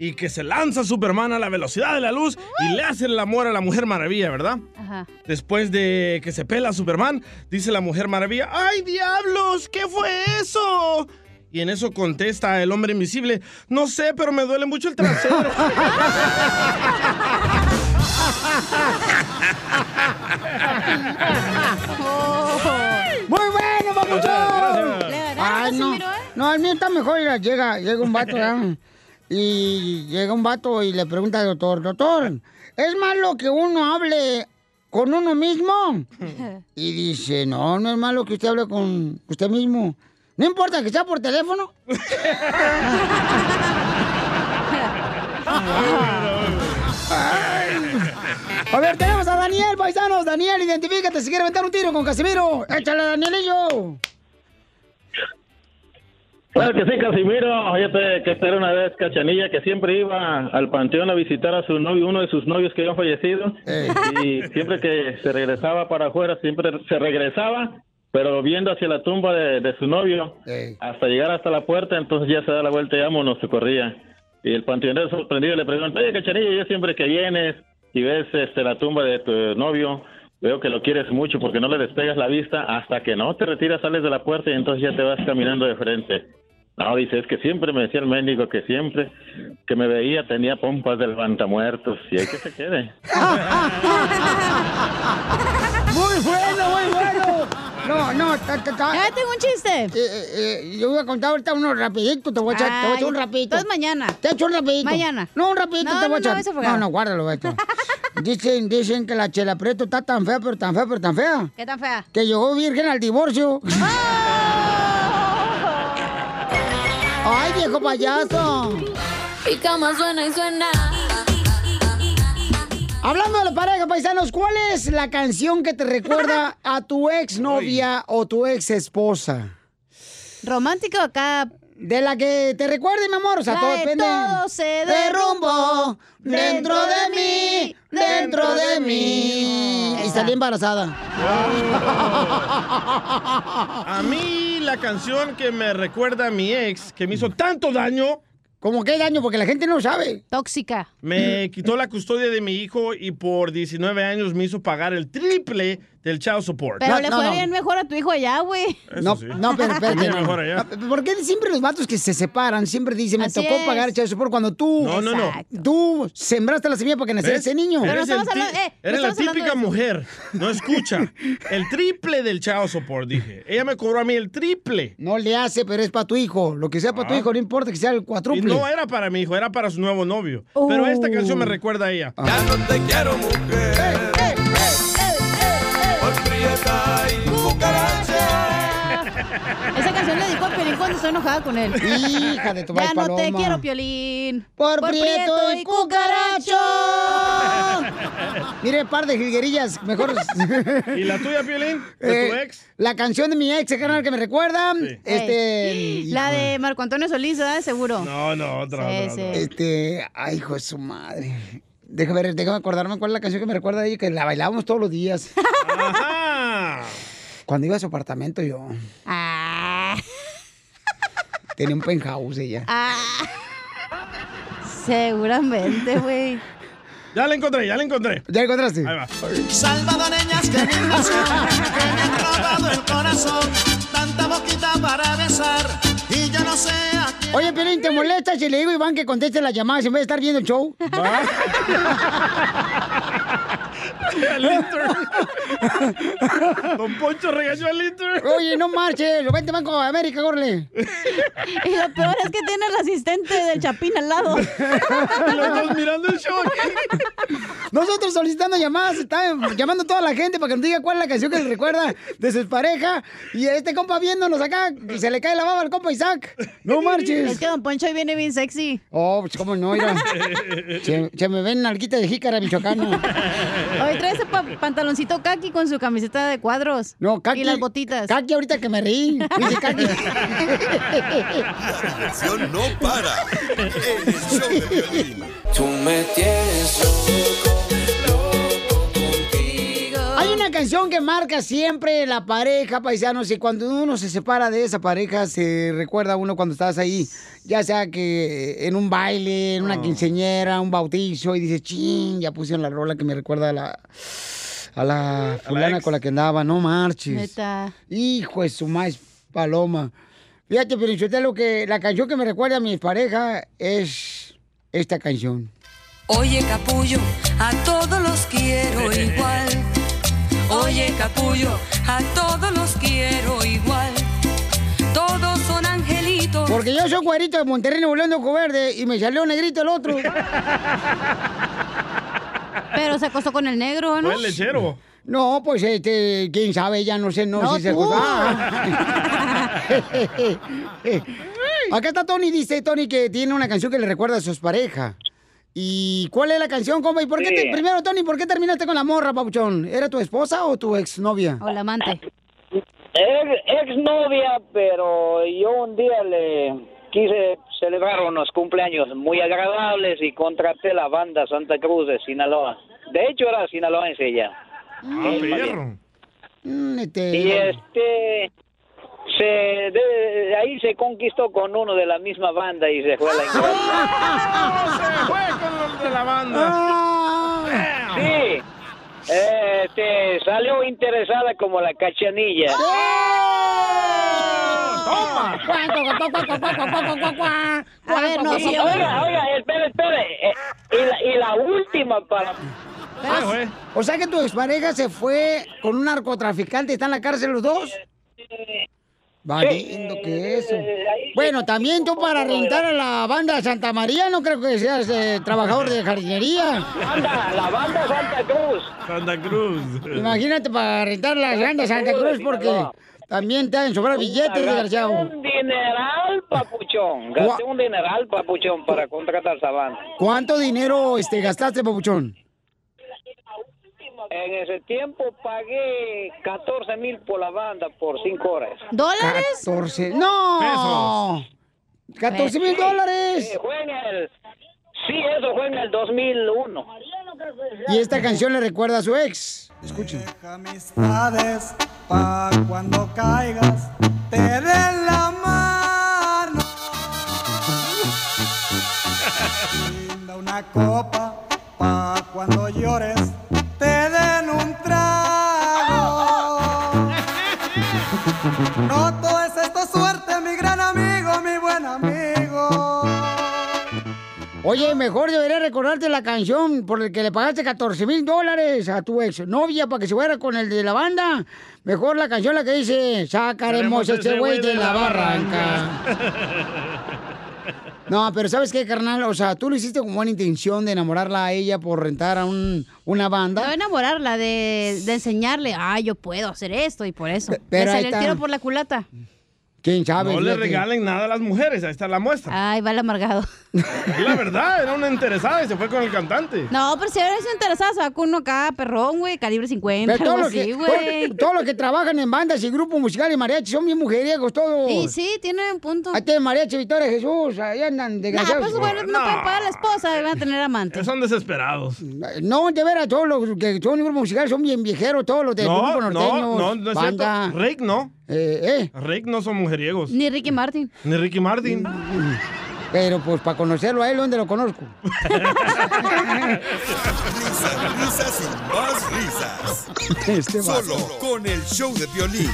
Y que se lanza Superman a la velocidad de la luz y le hace el amor a la Mujer Maravilla, ¿verdad? Ajá. Después de que se pela Superman, dice la Mujer Maravilla, ¡ay diablos! ¿Qué fue eso? Y en eso contesta el hombre invisible, no sé, pero me duele mucho el trasero. Muy bueno, papuchón. Ay, no. No, el mío está mejor. mira, llega, llega un vato, ¿verdad? Y llega un vato y le pregunta al doctor, doctor, ¿es malo que uno hable con uno mismo? Y dice, no, no es malo que usted hable con usted mismo. No importa que sea por teléfono. A ver, tenemos a Daniel, paisanos. Daniel, identifícate si quiere aventar un tiro con Casimiro. Échale, Danielillo. Claro que sí, Casimiro. Fíjate que esta era una vez Cachanilla que siempre iba al panteón a visitar a su novio, uno de sus novios que habían fallecido. Y siempre que se regresaba para afuera, siempre se regresaba, pero viendo hacia la tumba de, de su novio, hasta llegar hasta la puerta, entonces ya se da la vuelta y vámonos, se corría. Y el panteonero sorprendido le pregunta, oye, Cachanilla, yo siempre que vienes y ves este, la tumba de tu novio, veo que lo quieres mucho porque no le despegas la vista hasta que no te retiras, sales de la puerta y entonces ya te vas caminando de frente. No, dice, es que siempre me decía el médico que siempre que me veía tenía pompas de levantamuertos y hay que se quede. Muy bueno, muy bueno. No, no, ta, ta, ta. Ya tengo un chiste. Eh, eh, eh, yo voy a contar ahorita uno rapidito, te voy a echar, te voy a echar un rapidito. entonces mañana. Te echo un rapidito. Mañana. No, un rapidito No, te voy no, a no, echar. no, no, guárdalo, esto. dicen, dicen que la Chela Prieto está tan fea, pero tan fea, pero tan fea. ¿Qué tan fea? Que llegó virgen al divorcio. ¡Ay, viejo payaso! Mi cama suena y suena. Hablando de la pareja, paisanos, ¿cuál es la canción que te recuerda a tu ex novia o tu ex esposa? ¿Romántica o acá De la que te recuerde, mi amor. O sea, La todo de depende. todo se derrumbó dentro de mí, dentro de mí. Y salí embarazada. A mí la canción que me recuerda a mi ex, que me hizo tanto daño. ¿Cómo qué daño? Porque la gente no sabe. Tóxica. Me quitó la custodia de mi hijo y por 19 años me hizo pagar el triple del child support. Pero le fue bien mejor a tu hijo allá, güey. No, no, pero espérate. Mejor allá. ¿Por qué siempre los vatos que se separan siempre dicen, me Así tocó es. pagar el child support cuando tú... No, no, no. Tú sembraste la semilla para que naciera ese niño. Eres, el hablando- eh, eres la típica mujer. No escucha. El triple del child support, dije. Ella me cobró a mí el triple. No le hace, pero es para tu hijo. Lo que sea para tu Ah. hijo, no importa que sea el Y cuatruple. no era para mi hijo, era para su nuevo novio. Pero esta canción me recuerda a ella. Ya no te quiero mujer. Esa canción le dedicó a Piolín cuando estoy enojada con él. Hija de tu Ya no te quiero, Piolín. Por, prieto y cucaracho. Mire, par de jilguerillas, mejor. ¿Y la tuya, Piolín? ¿De tu Eh, ex? La canción de mi ex, carnal, que me recuerda. Este. Ey, La de Marco Antonio Solís, ¿verdad? Seguro. No, no, otra, Sí, otra, sí. otra. Este. Ay, hijo de su madre. Déjame ver, déjame acordarme cuál es la canción que me recuerda a ella, que la bailábamos todos los días. Ajá. Cuando iba a su apartamento yo. Ah, Tenía un penthouse ella. ah. Seguramente, güey. Ya la encontré, ya la encontré. ¿Ya la encontraste? Ahí va. Salvadoreñas que me han robado el corazón. Tanta boquita para besar. Y yo no sé a quién. Oye, Pelín, ¿te molesta si le digo a Iván que conteste las llamadas en vez de estar viendo el show? El intern. Don Poncho regañó al intern. Oye, no marches, lo vente Banco de América, gorle. Y lo peor es que tiene el asistente del Chapín al lado. Los dos mirando el show. Nosotros solicitando llamadas, está llamando a toda la gente para que nos diga cuál es la canción que le recuerda de su pareja. Y este compa viéndonos acá, se le cae la baba al compa Isaac. No marches. Es que Don Poncho hoy viene bien sexy. Oh, pues cómo no, mira. Se, se me ven nalguita de jícara michoacana. Hoy trae ese pa- pantaloncito kaki con su camiseta de cuadros. No, Kaki. Y las botitas. Kaki, ahorita que me reí. Dice Kaki. La diversión no para. En el show de violín. Tú me tienes que marca siempre la pareja, paisanos, y cuando uno se separa de esa pareja, se recuerda a uno cuando estás ahí, ya sea que en un baile, en una quinceñera, un bautizo, y dices, ching, ya pusieron la rola que me recuerda a la, a la fulana ex. con la que andaba, no marches. Neta. Hijo de su maíz paloma. Fíjate, pero lo que la canción que me recuerda a mi pareja es esta canción. Oye, capullo, a todos los quiero igual. Oye, capullo, a todos los quiero igual. Todos son angelitos. Porque yo soy güerito de Monterrey, Nuevo León de Ojo Verde, y me salió negrito el otro. Pero se acostó con el negro, ¿no? El lechero. No, pues este, quién sabe, ya no sé, no, No, si se tú. Ah. Acá está Tony, dice Tony que tiene una canción que le recuerda a sus parejas. ¿Y cuál es la canción, compa? ¿Y por qué Sí. te- primero, Tony, por qué terminaste con la morra, papuchón? ¿Era tu esposa o tu exnovia? O la amante. Ex, novia, pero yo un día le quise celebrar unos cumpleaños muy agradables y contraté la banda Santa Cruz de Sinaloa. De hecho era sinaloense ella. Ah, perro. Mm, este, Y este se de, de ahí se conquistó con uno de la misma banda y se fue a la inglesa. Se fue con los de la banda. Ah. Sí. Este salió interesada como la cachanilla. ¡Toma! A ver, no, Y, oiga, oiga, espere, espere. eh, y, la, y la última para fue. O sea que tu expareja se fue con un narcotraficante, ¿están en la cárcel los dos? Valiendo que eso. Bueno, también tú para rentar a la banda Santa María, no creo que seas eh, trabajador de jardinería. banda, la banda Santa Cruz. Santa Cruz. Imagínate para rentar la banda Santa Cruz porque también te han sobrado billetes, desgraciado. un dineral, papuchón. Gasté un dineral, papuchón, para contratar esa banda. ¿Cuánto dinero este, gastaste, papuchón? En ese tiempo pagué 14 mil por la banda por 5 horas. ¿Dólares? 14. ¡No! 14 mil dólares. sí, fue en el... Sí, eso fue en el 2001. Y esta canción le recuerda a su ex. Escuchen. amistades pa' cuando caigas te Oye, mejor debería recordarte la canción por la que le pagaste 14 mil dólares a tu ex novia para que se fuera con el de la banda. Mejor la canción la que dice, sacaremos este güey de la barranca. No, pero ¿sabes qué, carnal? O sea, tú lo hiciste con buena intención de enamorarla a ella por rentar a un, una banda. No enamorarla, de, de enseñarle, ah, yo puedo hacer esto y por eso. pero Le el tiro por la culata. ¿Quién sabe? No le regalen nada a las mujeres, ahí está la muestra. Ay, va el amargado. Es la verdad, era una interesada y se fue con el cantante. No, pero si eres interesada, se va con uno acá, perrón, güey, calibre 50, Pero todo algo lo que, así, güey. todo- todos los que trabajan en bandas y grupos musicales y mariachi son bien mujeriegos todos. Sí, sí, tiene un punto. Ahí tiene mariachi Victoria Jesús, ahí andan Nah, desgraciados. pues bueno, no, pueden pagar a la esposa, van a tener amante. Son desesperados. No, de veras, todos los que son grupos musicales son bien viejeros, todos los de No, grupo no, no, no es banda. cierto. Rick no. Eh, Rick no son mujeriegos. Ni Ricky Martin. Ni Ricky Martin. Pero pues para conocerlo a él, ¿dónde lo conozco? Risas, risas y más risas. Este. Solo con el show de violín.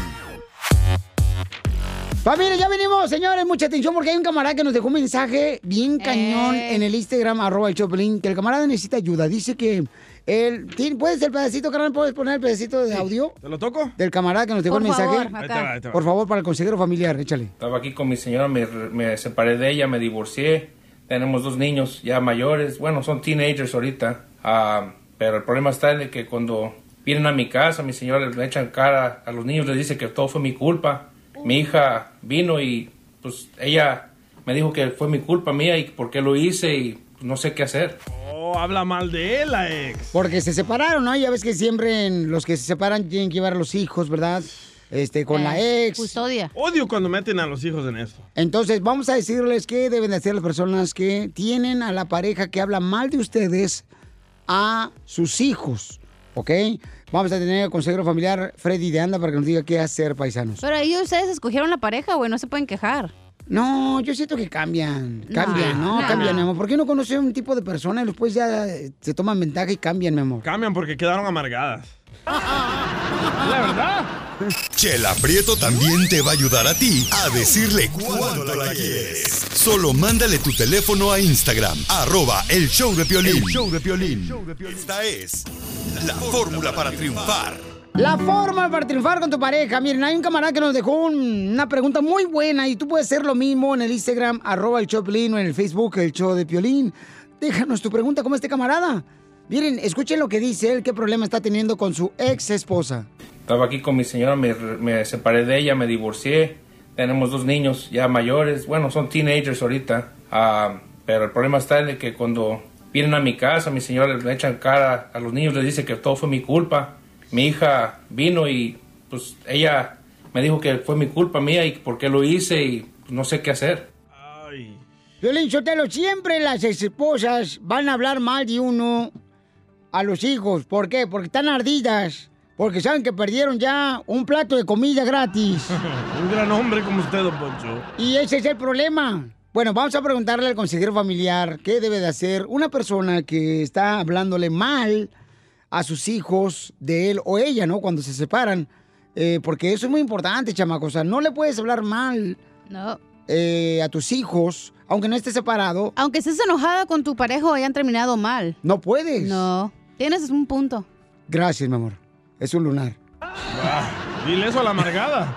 Familia, ya venimos, señores, mucha atención porque hay un camarada que nos dejó un mensaje bien cañón Eh. en el Instagram, arroba el Choplin, que el camarada necesita ayuda. Dice que ¿Tien- ¿Puedes el pedacito, carnal? ¿Puedes poner el pedacito de audio? ¿Te lo toco? Del camarada que nos dejó Por el mensaje. favor. Ahí te va, ahí te va. Por favor, para el consejero familiar, échale. Estaba aquí con mi señora, me, me separé de ella, me divorcié. Tenemos dos niños ya mayores, bueno, son teenagers ahorita. Ah, pero el problema está en que cuando vienen a mi casa, mi señora les echan cara a los niños, les dice que todo fue mi culpa. Mi hija vino y pues ella me dijo que fue mi culpa mía y por qué lo hice y no sé qué hacer. Oh, habla mal de él, la ex. Porque se separaron, ¿no? Ya ves que siempre en los que se separan tienen que llevar a los hijos, ¿verdad? Este, con la ex. Custodia. Odio cuando meten a los hijos en esto. Entonces, vamos a decirles qué deben de hacer las personas que tienen a la pareja que habla mal de ustedes a sus hijos, ¿ok? Vamos a tener el consejero familiar Freddy de Anda para que nos diga qué hacer, paisanos. Pero ahí ustedes escogieron la pareja, güey, no se pueden quejar. No, yo siento que cambian, cambian, ¿no? no. Cambian, mi amor. ¿Por qué no conocen un tipo de persona y después ya eh, se toman ventaja y cambian, mi amor? Cambian porque quedaron amargadas. La verdad. Chela Prieto también te va a ayudar a ti a decirle cuánto la quieres. Solo mándale tu teléfono a Instagram, arroba el show de Piolín. El show de Piolín. Esta es la fórmula para triunfar. La forma para triunfar con tu pareja. Miren, hay un camarada que nos dejó un- una pregunta muy buena y tú puedes hacer lo mismo en el Instagram, arroba el Choplin o en el Facebook, el show de Piolín. Déjanos tu pregunta como este camarada. Miren, escuchen lo que dice él, qué problema está teniendo con su ex esposa. Estaba aquí con mi señora, me, separé de ella, me divorcié. Tenemos dos niños ya mayores, bueno, son teenagers ahorita. Ah, pero el problema está en que cuando vienen a mi casa, mi señora les echan cara a los niños, les dice que todo fue mi culpa. Mi hija vino y pues ella me dijo que fue mi culpa mía y por qué lo hice y pues, no sé qué hacer. Violín Sotelo, siempre las esposas van a hablar mal de uno a los hijos. ¿Por qué? Porque están ardidas. Porque saben que perdieron ya un plato de comida gratis. Un gran hombre como usted, don Poncho. Y ese es el problema. Bueno, vamos a preguntarle al consejero familiar qué debe de hacer una persona que está hablándole mal a sus hijos de él o ella, ¿no? Cuando se separan. Eh, porque eso es muy importante, chamaco. O sea, no le puedes hablar mal No. eh, a tus hijos, aunque no estés separado. Aunque estés enojada con tu pareja o hayan terminado mal. No puedes. No. Tienes un punto. Gracias, mi amor. Es un lunar. Ah, dile eso a la amargada.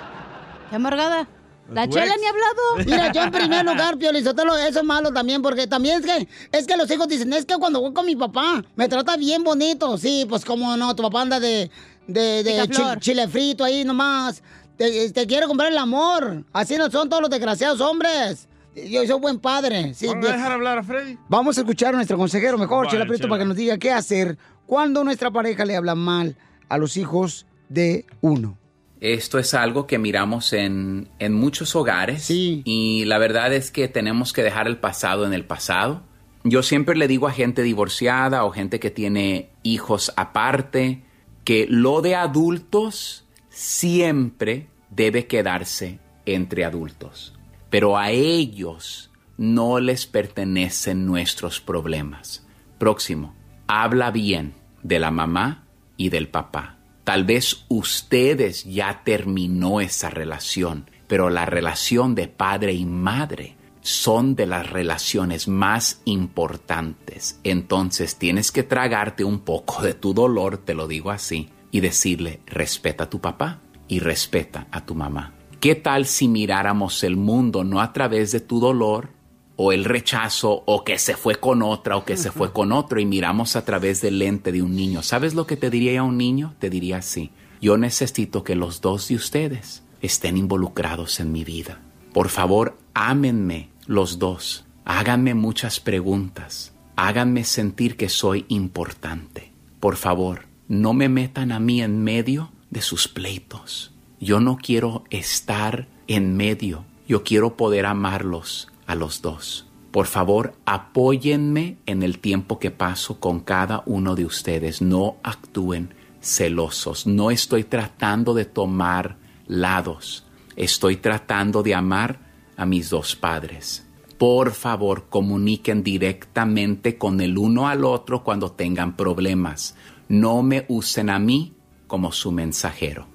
¿Qué amargada? La chela ex. ni ha hablado. Mira, yo en primer lugar, Pio Lizotelo, eso es malo también, porque también es que, es que los hijos dicen, es que cuando voy con mi papá, me trata bien bonito. Sí, pues como no, tu papá anda de, de, de Picaflor. chi- chile frito ahí nomás. Te, te quiere comprar el amor. Así no son todos los desgraciados hombres. Yo soy buen padre. Sí, ¿Van a dejar hablar a Freddy? Vamos a escuchar a nuestro consejero mejor, Vale, Chela Prieto, Chela. para que nos diga qué hacer cuando nuestra pareja le habla mal a los hijos de uno. Esto es algo que miramos en, en muchos hogares y la verdad es que tenemos que dejar el pasado en el pasado. Yo siempre le digo a gente divorciada o gente que tiene hijos aparte que lo de adultos siempre debe quedarse entre adultos, pero a ellos no les pertenecen nuestros problemas. Próximo, habla bien de la mamá y del papá. Tal vez ustedes ya terminó esa relación, pero la relación de padre y madre son de las relaciones más importantes. Entonces tienes que tragarte un poco de tu dolor, te lo digo así, y decirle, respeta a tu papá y respeta a tu mamá. ¿Qué tal si miráramos el mundo no a través de tu dolor, o el rechazo o que se fue con otra o que se fue con otro y miramos a través del lente de un niño. ¿Sabes lo que te diría a un niño? Te diría así. Yo necesito que los dos de ustedes estén involucrados en mi vida. Por favor, ámenme los dos. Háganme muchas preguntas. Háganme sentir que soy importante. Por favor, no me metan a mí en medio de sus pleitos. Yo no quiero estar en medio. Yo quiero poder amarlos a los dos. Por favor, apóyenme en el tiempo que paso con cada uno de ustedes. No actúen celosos. No estoy tratando de tomar lados. Estoy tratando de amar a mis dos padres. Por favor, comuniquen directamente con el uno al otro cuando tengan problemas. No me usen a mí como su mensajero.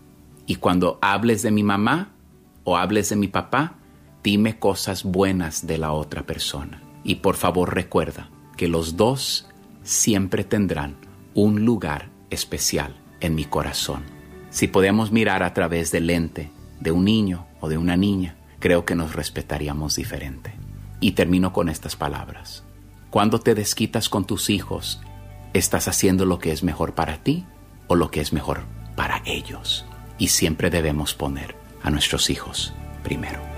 Y cuando hables de mi mamá o hables de mi papá, dime cosas buenas de la otra persona. Y por favor recuerda que los dos siempre tendrán un lugar especial en mi corazón. Si podemos mirar a través del lente de un niño o de una niña, creo que nos respetaríamos diferente. Y termino con estas palabras. Cuando te desquitas con tus hijos, ¿estás haciendo lo que es mejor para ti o lo que es mejor para ellos? Y siempre debemos poner a nuestros hijos primero.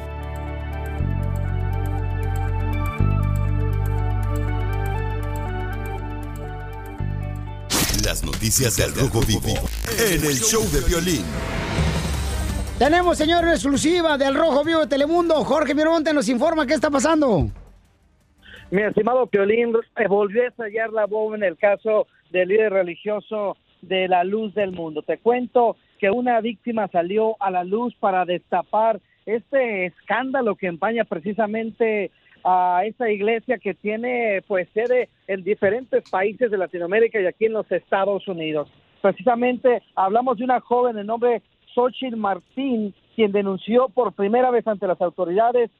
Las noticias del Rojo Vivo en el show de violín. Tenemos, señor, una exclusiva del Rojo Vivo de Telemundo. Jorge Miramonte nos informa qué está pasando. Mi estimado Piolín, eh, volvió a estallar la bomba en el caso del líder religioso de la luz del mundo. Te cuento que una víctima salió a la luz para destapar este escándalo que empaña precisamente a esta iglesia que tiene pues sede en diferentes países de Latinoamérica y aquí en los Estados Unidos. Precisamente hablamos de una joven de nombre Xochitl Martín, quien denunció por primera vez ante las autoridades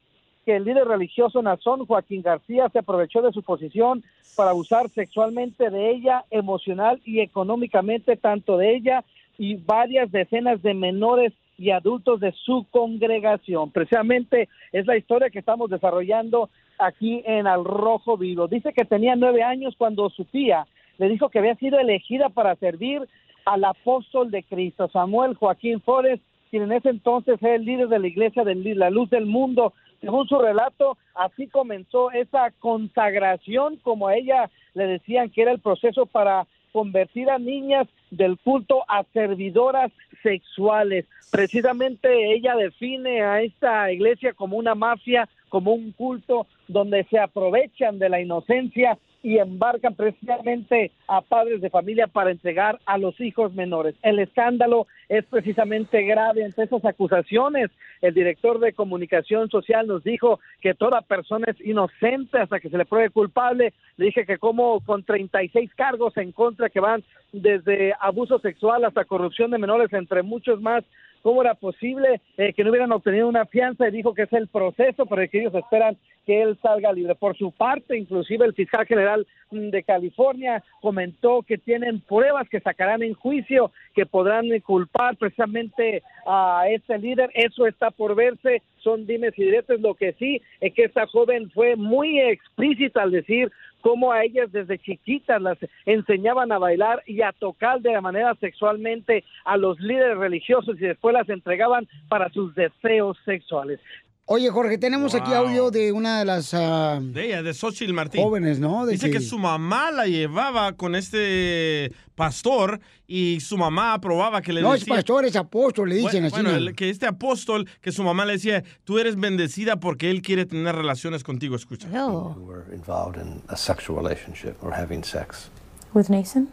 que el líder religioso Nazón Joaquín García se aprovechó de su posición para abusar sexualmente de ella, emocional y económicamente, tanto de ella y varias decenas de menores y adultos de su congregación. Precisamente es la historia que estamos desarrollando aquí en Al Rojo Vivo. Dice que tenía nueve años cuando su tía le dijo que había sido elegida para servir al apóstol de Cristo, Samuel Joaquín Flores, quien en ese entonces era el líder de la iglesia de la luz del mundo. Según su relato, así comenzó esa consagración, como a ella le decían que era el proceso para convertir a niñas del culto a servidoras sexuales. Precisamente ella define a esta iglesia como una mafia, como un culto donde se aprovechan de la inocencia y embarcan precisamente a padres de familia para entregar a los hijos menores. El escándalo es precisamente grave entre esas acusaciones. El director de comunicación social nos dijo que toda persona es inocente hasta que se le pruebe culpable. Le dije que como con 36 cargos en contra que van desde abuso sexual hasta corrupción de menores, entre muchos más, cómo era posible eh, que no hubieran obtenido una fianza y dijo que es el proceso, pero que ellos esperan que él salga libre. Por su parte, inclusive el fiscal general mm, de California comentó que tienen pruebas que sacarán en juicio, que podrán culpar precisamente a este líder. Eso está por verse, son dimes y diretes. Lo que sí es que esta joven fue muy explícita al decir cómo a ellas desde chiquitas las enseñaban a bailar y a tocar de manera sexualmente a los líderes religiosos y después las entregaban para sus deseos sexuales. Oye, Jorge, tenemos aquí audio de una de las... ah, De ella, de Xochitl Martín. Jóvenes, ¿no? De Dice que... que- su mamá la llevaba con este pastor y su mamá aprobaba que le no, es decía... pastor, es apóstol, le dicen Bueno, así. bueno, ¿no? el- que este apóstol, que su mamá le decía, tú eres bendecida porque él quiere tener relaciones contigo, escucha. were involved in a sexual relationship or having sex, With Nason?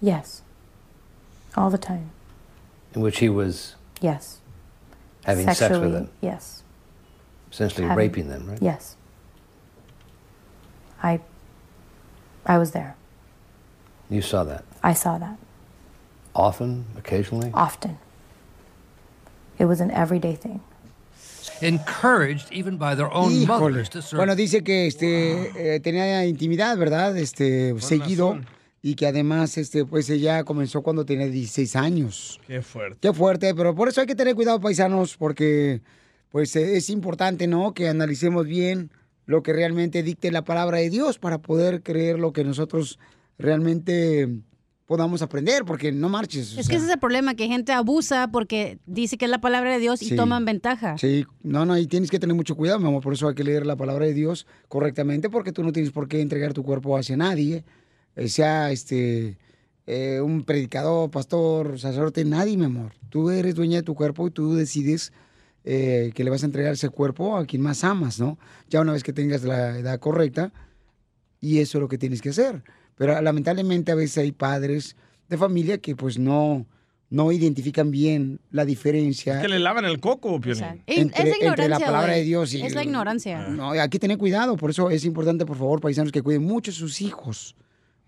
Yes. All the time. in which he was Yes. having sex with them, Yes. Essentially Having- raping them, right? Yes. I I was there. You saw that I saw that often, occasionally. often. It was an everyday thing. Encouraged even by their own mothers to serve. Bueno, dice que este eh, tenía intimidad, ¿verdad? Este, seguido. Y que además, este, pues ella comenzó cuando tenía 16 años. Qué fuerte. Qué fuerte, pero por eso hay que tener cuidado, paisanos, porque pues eh, es importante, ¿no? Que analicemos bien lo que realmente dicte la palabra de Dios para poder creer lo que nosotros realmente podamos aprender, porque no marches. Es que ese es el problema, que gente abusa porque dice que es la palabra de Dios y toman ventaja. Sí, no, no, y tienes que tener mucho cuidado, mi amor. Por eso hay que leer la palabra de Dios correctamente, porque tú no tienes por qué entregar tu cuerpo hacia nadie, eh, sea este eh, un predicador, pastor, sacerdote, nadie, mi amor. Tú eres dueña de tu cuerpo y tú decides eh, que le vas a entregar ese cuerpo a quien más amas, ¿no? Ya una vez que tengas la edad correcta, y eso es lo que tienes que hacer. Pero lamentablemente a veces hay padres de familia que pues no, no identifican bien la diferencia. Es que le lavan el coco, Piolín. Entre- es la entre ignorancia. la palabra de Dios y Es la ignorancia. No, hay que tener cuidado, por eso es importante, por favor, paisanos, que cuiden mucho a sus hijos.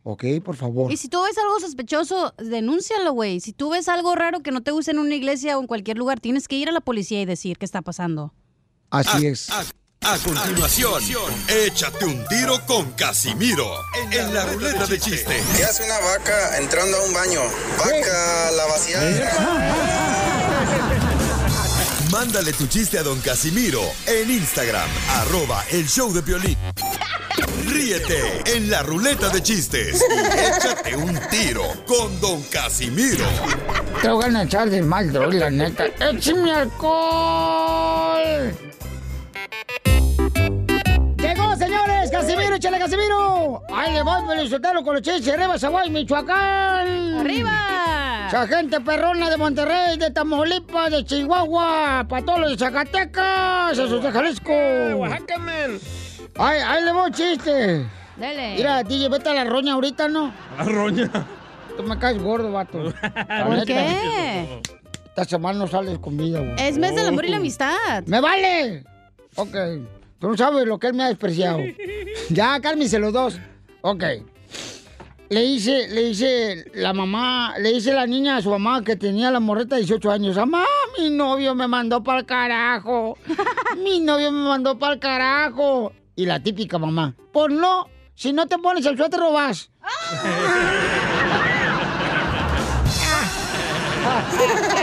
¿Ok? Por favor. Y si tú ves algo sospechoso, denúncialo, güey. Si tú ves algo raro que no te gusta en una iglesia o en cualquier lugar, tienes que ir a la policía y decir qué está pasando. Así es. A continuación, échate un tiro con Casimiro en la ruleta de chiste. ¿Qué hace una vaca entrando a un baño? Vaca la Mándale tu chiste a don Casimiro en Instagram, arroba el show de Piolín. Ríete en la ruleta de chistes y échate un tiro con don Casimiro. Te voy a echar de mal, neta. ¡Échame alcohol! ¡Llegó, señores! ¡Casimiro, échale, Casimiro! ¡Ahí le voy, Pelizotelo, con los chistes! ¡Arriba, Zaguay, Michoacán! ¡Arriba! ¡Esa gente perrona de Monterrey, de Tamaulipas, de Chihuahua! ¡Para todos los de Zacatecas! ¡Esos de Jalisco! Oaxaca, man. ¡Ay, ahí le voy chiste! Dale. Mira, DJ, vete a la roña ahorita, ¿no? La roña. Tú me caes gordo, vato. ¿Por qué? Esta semana no sales conmigo, güey. Es mes del amor y la amistad. ¡Me vale! Ok. Tú no sabes lo que él me ha despreciado. ya, cálmense los dos. Ok. Le dice, le dice la mamá, le dice la niña a su mamá que tenía la morreta de 18 años. Mamá, mi novio me mandó para el carajo. mi novio me mandó para el carajo. Y la típica mamá. Pues no, si no te pones el suéter no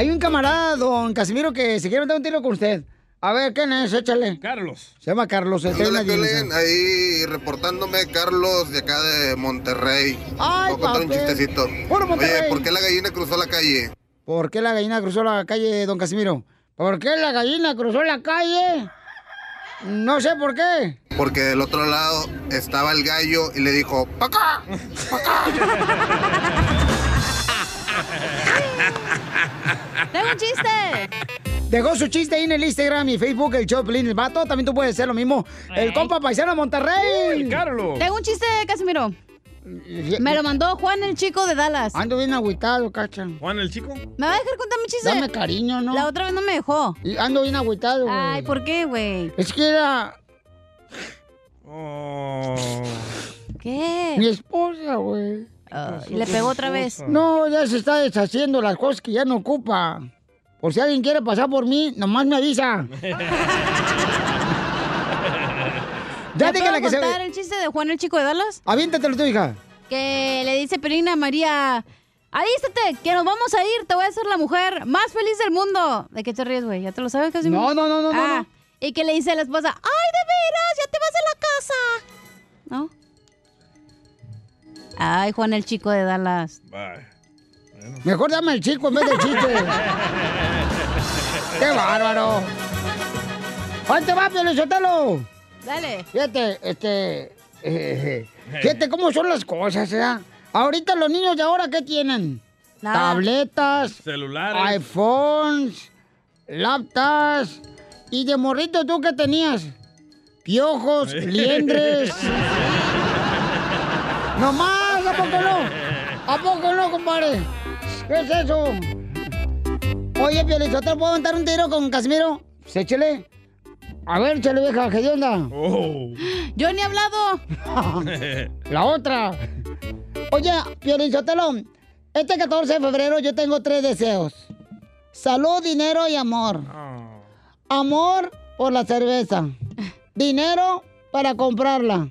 Hay un camarada, don Casimiro, que se quiere dar un tiro con usted. A ver, ¿quién es? Échale. Carlos. Se llama Carlos. adivinanza. Piolín, ahí reportándome Carlos de acá de Monterrey. Ay, Voy a contar un chistecito. Puro Monterrey. Oye, ¿por qué la gallina cruzó la calle? ¿Por qué la gallina cruzó la calle, don Casimiro? ¿Por qué la gallina cruzó la calle? No sé por qué. Porque del otro lado estaba el gallo y le dijo, ¡pa' acá! ¡Tengo un chiste! Dejó su chiste ahí en el Instagram y Facebook, el Choplin, el vato. También tú puedes hacer lo mismo. El compa paisano de Monterrey. Carlos. Tengo un chiste, Casimiro. Me lo mandó Juan el chico de Dallas. Ando bien agüitado, cacha. Juan el chico. ¿Me va a dejar contar mi chiste? Dame cariño, ¿no? La otra vez no me dejó. Y ando bien agüitado, güey. Ay, ¿por qué, güey? Es que era Oh. ¿Qué? mi esposa, güey. Ah, y le pegó otra vez. No, ya se está deshaciendo las cosas que ya no ocupa. Por si alguien quiere pasar por mí, nomás me avisa. Ya ¿Ya dígale que se contar el chiste de Juan el chico de Dallas? Aviéntatelo tú, hija. Que le dice Pelina a María, alístate, que nos vamos a ir, te voy a hacer la mujer más feliz del mundo. ¿De qué te ríes, güey? ¿Ya te lo sabes, casi? No, no, no, no, no, Ah, no. y que le dice a la esposa, ay, de veras, ya te vas de la casa. ¿No? Ay, Juan el chico de Dallas. Mejor dame el chico en vez del chiste. ¡Qué bárbaro! ¡Ahí te va, Piolichotelo! Dale. Fíjate, este... eh, fíjate cómo son las cosas, ¿eh? Ahorita los niños de ahora, ¿qué tienen? Nada. Tabletas, Celulares. iPhones, laptops. ¿Y de morrito tú qué tenías? Piojos, liendres. ¡No más! ¿A poco no? ¿A poco no, compadre? ¿Qué es eso? Oye, Piolizotelo, ¿puedo aventar un tiro con Casimiro? Échale. A ver, échale, vieja, ¿qué onda? Yo ni he hablado. La otra. Oye, Piolizotelo, este 14 de febrero yo tengo tres deseos. Salud, dinero y amor. Amor por la cerveza. Dinero para comprarla.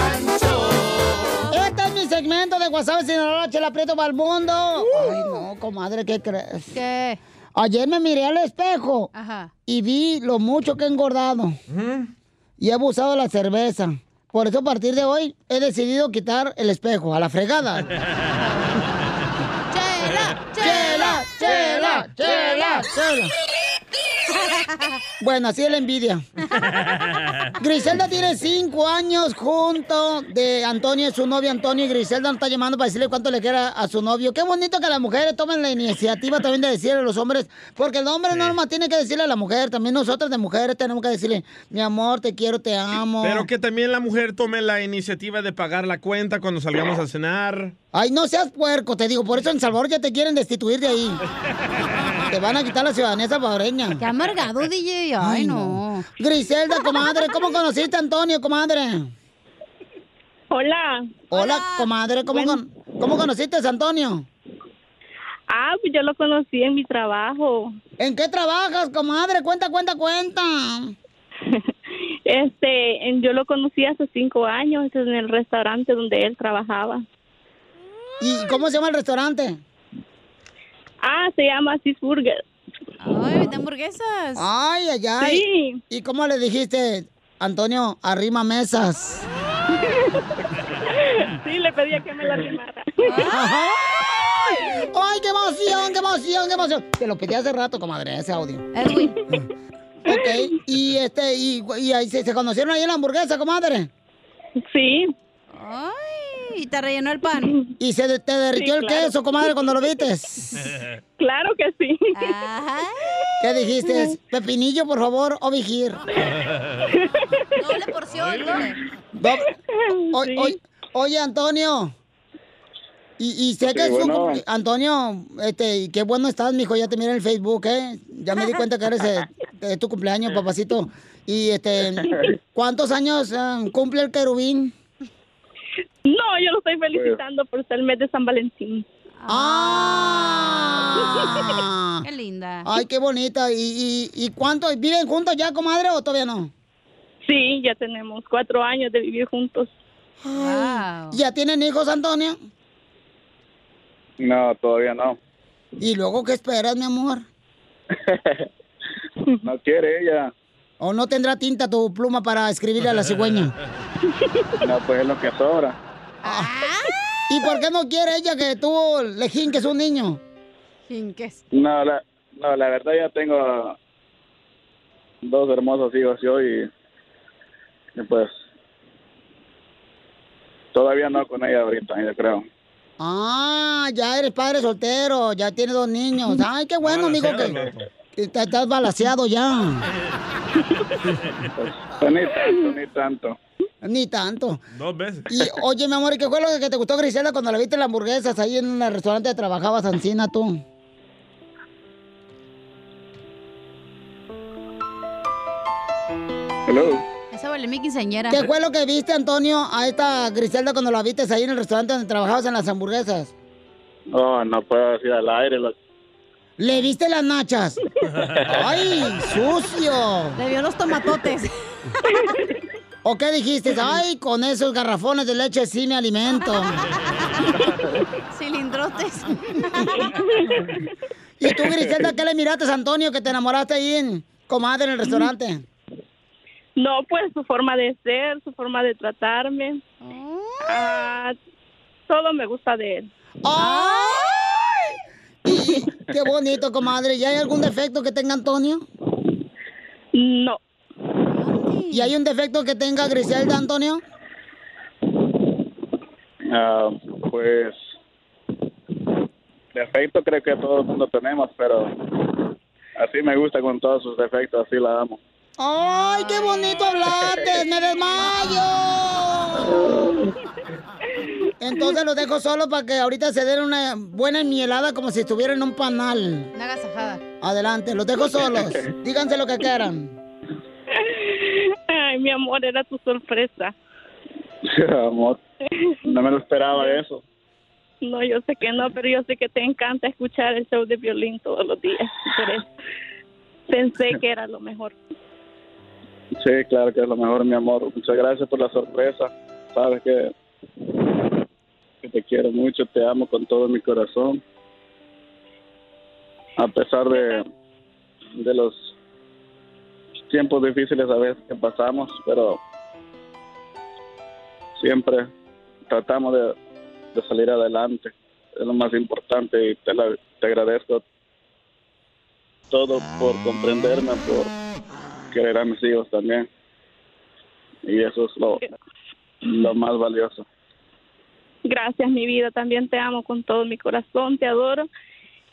De WhatsApp sin la noche, la aprieto para el mundo. Ay, no, comadre, ¿qué crees? ¿Qué? Ayer me miré al espejo Ajá. y vi lo mucho que he engordado. Y he abusado de la cerveza. Por eso a partir de hoy he decidido quitar el espejo, a la fregada. ¡Chela! ¡Chela! ¡Chela! ¡Chela! ¡Chela! Bueno, así es la envidia. Griselda tiene cinco años junto de Antonio y su novio Antonio. Y Griselda nos está llamando para decirle cuánto le quiera a su novio. Qué bonito que las mujeres tomen la iniciativa también de decirle a los hombres. Porque el hombre no nomás tiene que decirle a la mujer. También nosotros de mujeres tenemos que decirle, mi amor, te quiero, te amo. Pero que también la mujer tome la iniciativa de pagar la cuenta cuando salgamos a cenar. Ay, no seas puerco, te digo. Por eso en Salvador ya te quieren destituir de ahí. Te van a quitar la ciudadanía salvadoreña. Qué amargado, DJ. Ay, no. Griselda, comadre, ¿cómo conociste a Antonio, comadre? Hola. Hola, comadre, ¿cómo, con- ¿cómo conociste a Antonio? Ah, pues yo lo conocí en mi trabajo. ¿En qué trabajas, comadre? Cuenta, cuenta, cuenta. Este, yo lo conocí hace cinco años en el restaurante donde él trabajaba. ¿Y cómo se llama el restaurante? Ah, se llama Sis Burger. Ay, de hamburguesas. Ay, ay, ay. Sí. ¿Y cómo le dijiste, Antonio, arrima mesas? Sí, le pedía que me la arrimara. ¡Ay, qué emoción, qué emoción, qué emoción! Te lo pedí hace rato, comadre, ese audio. Edwin. Ok, y este, y, y ahí se, se conocieron ahí en la hamburguesa, comadre. Sí. Ay, y te rellenó el pan. ¿Y se te derritió Sí, el claro. queso, comadre, cuando lo viste? Claro que sí. ¿Qué dijiste? ¿Pepinillo, por favor, o vigir? Doble porción, doble. Do- o- o- oye, Antonio. Y, y sé Sí, que es bueno. Antonio, este, qué bueno estás, mijo, ya te miré en el Facebook, ¿eh? Ya me di cuenta que eres eh, de tu cumpleaños, papacito. Y este, ¿cuántos años eh, cumple el querubín? No, yo lo estoy felicitando por ser el mes de San Valentín. ¡Ah! Qué linda. Ay, qué bonita. ¿Y, y, y cuánto? ¿Viven juntos ya, comadre, o todavía no? Sí, ya tenemos cuatro años de vivir juntos. ¿Ya tienen hijos, Antonio? No, todavía no. ¿Y luego qué esperas, mi amor? No quiere ella. ¿O no tendrá tinta tu pluma para escribirle a la cigüeña? No, pues es lo que sobra. ¿Y por qué no quiere ella que tú le jinques un niño? Jinques. No, la, no, la verdad ya tengo dos hermosos hijos yo y, y pues todavía no con ella ahorita, yo creo. Ah, ya eres padre soltero, ya tienes dos niños. Ay, qué bueno, amigo, que, estás balaseado ya. Pues ni tanto, ni tanto. Ni tanto. Dos veces. Y oye, mi amor, ¿y qué fue lo que te gustó, Grisela, cuando la viste en las hamburguesas ahí en el restaurante que trabajabas, Ancina, tú? Hello. Esa vale mi quinceañera. ¿Qué fue lo que viste, Antonio, a esta Griselda cuando la viste ahí en el restaurante donde trabajabas en las hamburguesas? No, no puedo decir al aire. Lo... ¿Le viste las nachas? ¡Ay, sucio! Le vio los tomatotes. ¿O qué dijiste? Ay, con esos garrafones de leche sí me alimento. Cilindrotes. ¿Y tú, Griselda, qué le miraste a Antonio que te enamoraste ahí en comadre en el restaurante? No, pues su forma de ser, su forma de tratarme. Ah, todo me gusta de él. ¡Ay! Qué bonito, comadre. ¿Y hay algún defecto que tenga Antonio? No. ¿Y hay un defecto que tenga Griselda, Antonio? Ah, pues defecto creo que todo el mundo tenemos, pero así me gusta con todos sus defectos, así la amo. ¡Ay, qué bonito hablaste! ¡Me desmayo! Entonces los dejo solo para que ahorita se den una buena mielada como si estuvieran en un panal. Una agasajada. Adelante, los dejo solos. Díganse lo que quieran. Ay, mi amor, era tu sorpresa. Amor, no me lo esperaba eso. No, yo sé que no, pero yo sé que te encanta escuchar el show de violín todos los días. Por eso pensé que era lo mejor. Sí, claro que es lo mejor, mi amor. Muchas gracias por la sorpresa. Sabes que, que te quiero mucho, te amo con todo mi corazón. A pesar de, de los tiempos difíciles a veces que pasamos, pero siempre tratamos de, de salir adelante. Es lo más importante y te, la- te agradezco todo por comprenderme, por querer a mis hijos también. Y eso es lo, lo más valioso. Gracias, mi vida. También te amo con todo mi corazón, te adoro.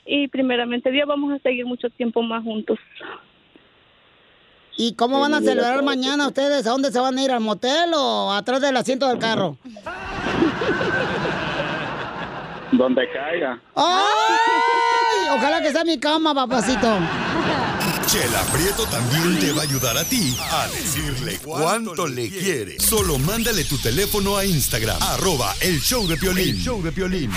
Y primeramente, Dios, vamos a seguir mucho tiempo más juntos. ¿Y cómo van a celebrar mañana ustedes? ¿A dónde se van a ir? ¿Al motel o atrás del asiento del carro? Donde caiga. ¡Ay! Ojalá que sea mi cama, papacito. Chela Prieto también te va a ayudar a ti a decirle cuánto le quiere. Solo mándale tu teléfono a Instagram, arroba el show de Piolín. El show de Piolín.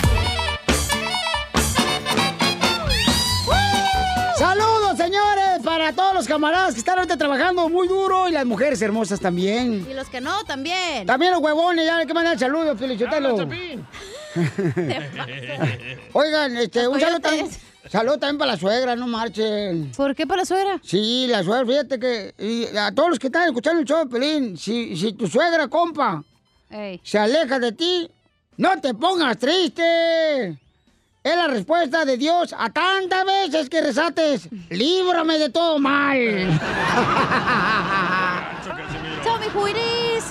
Saludos, señores, para todos los camaradas que están ahorita trabajando muy duro y las mujeres hermosas también. Y los que no, también. También los huevones, ya hay que mandar saludos, Pelichotelo. Oigan, este, un saludo también, saludo también para la suegra, no marchen. ¿Por qué para la suegra? Sí, la suegra, fíjate que y a todos los que están escuchando el show de Pelín, si, si tu suegra, compa, se aleja de ti, no te pongas triste. Es la respuesta de Dios a tantas veces que rezates, líbrame de todo mal. Tell me who it is.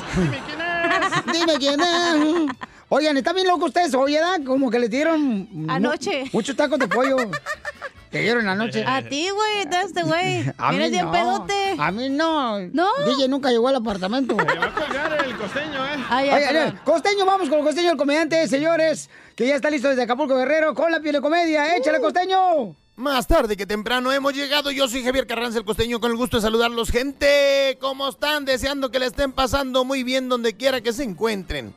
Dime quién es. Oigan, ¿están bien locos ustedes hoy, edad? Como que les dieron... mu- Anoche. muchos tacos de pollo. Te dieron anoche. A ti, güey, de este güey. A mí no. pedote. A mí no. ¿No? DJ nunca llegó al apartamento. Me va a colgar el costeño, ¿eh? Ah, ya, Oye, perdón. costeño, vamos con el costeño, el comediante, señores, que ya está listo desde Acapulco Guerrero con la piel de comedia. ¡Échale, costeño! Más tarde que temprano hemos llegado. Yo soy Javier Carranza, el costeño, con el gusto de saludarlos. Gente, ¿cómo están? Deseando que le estén pasando muy bien donde quiera que se encuentren.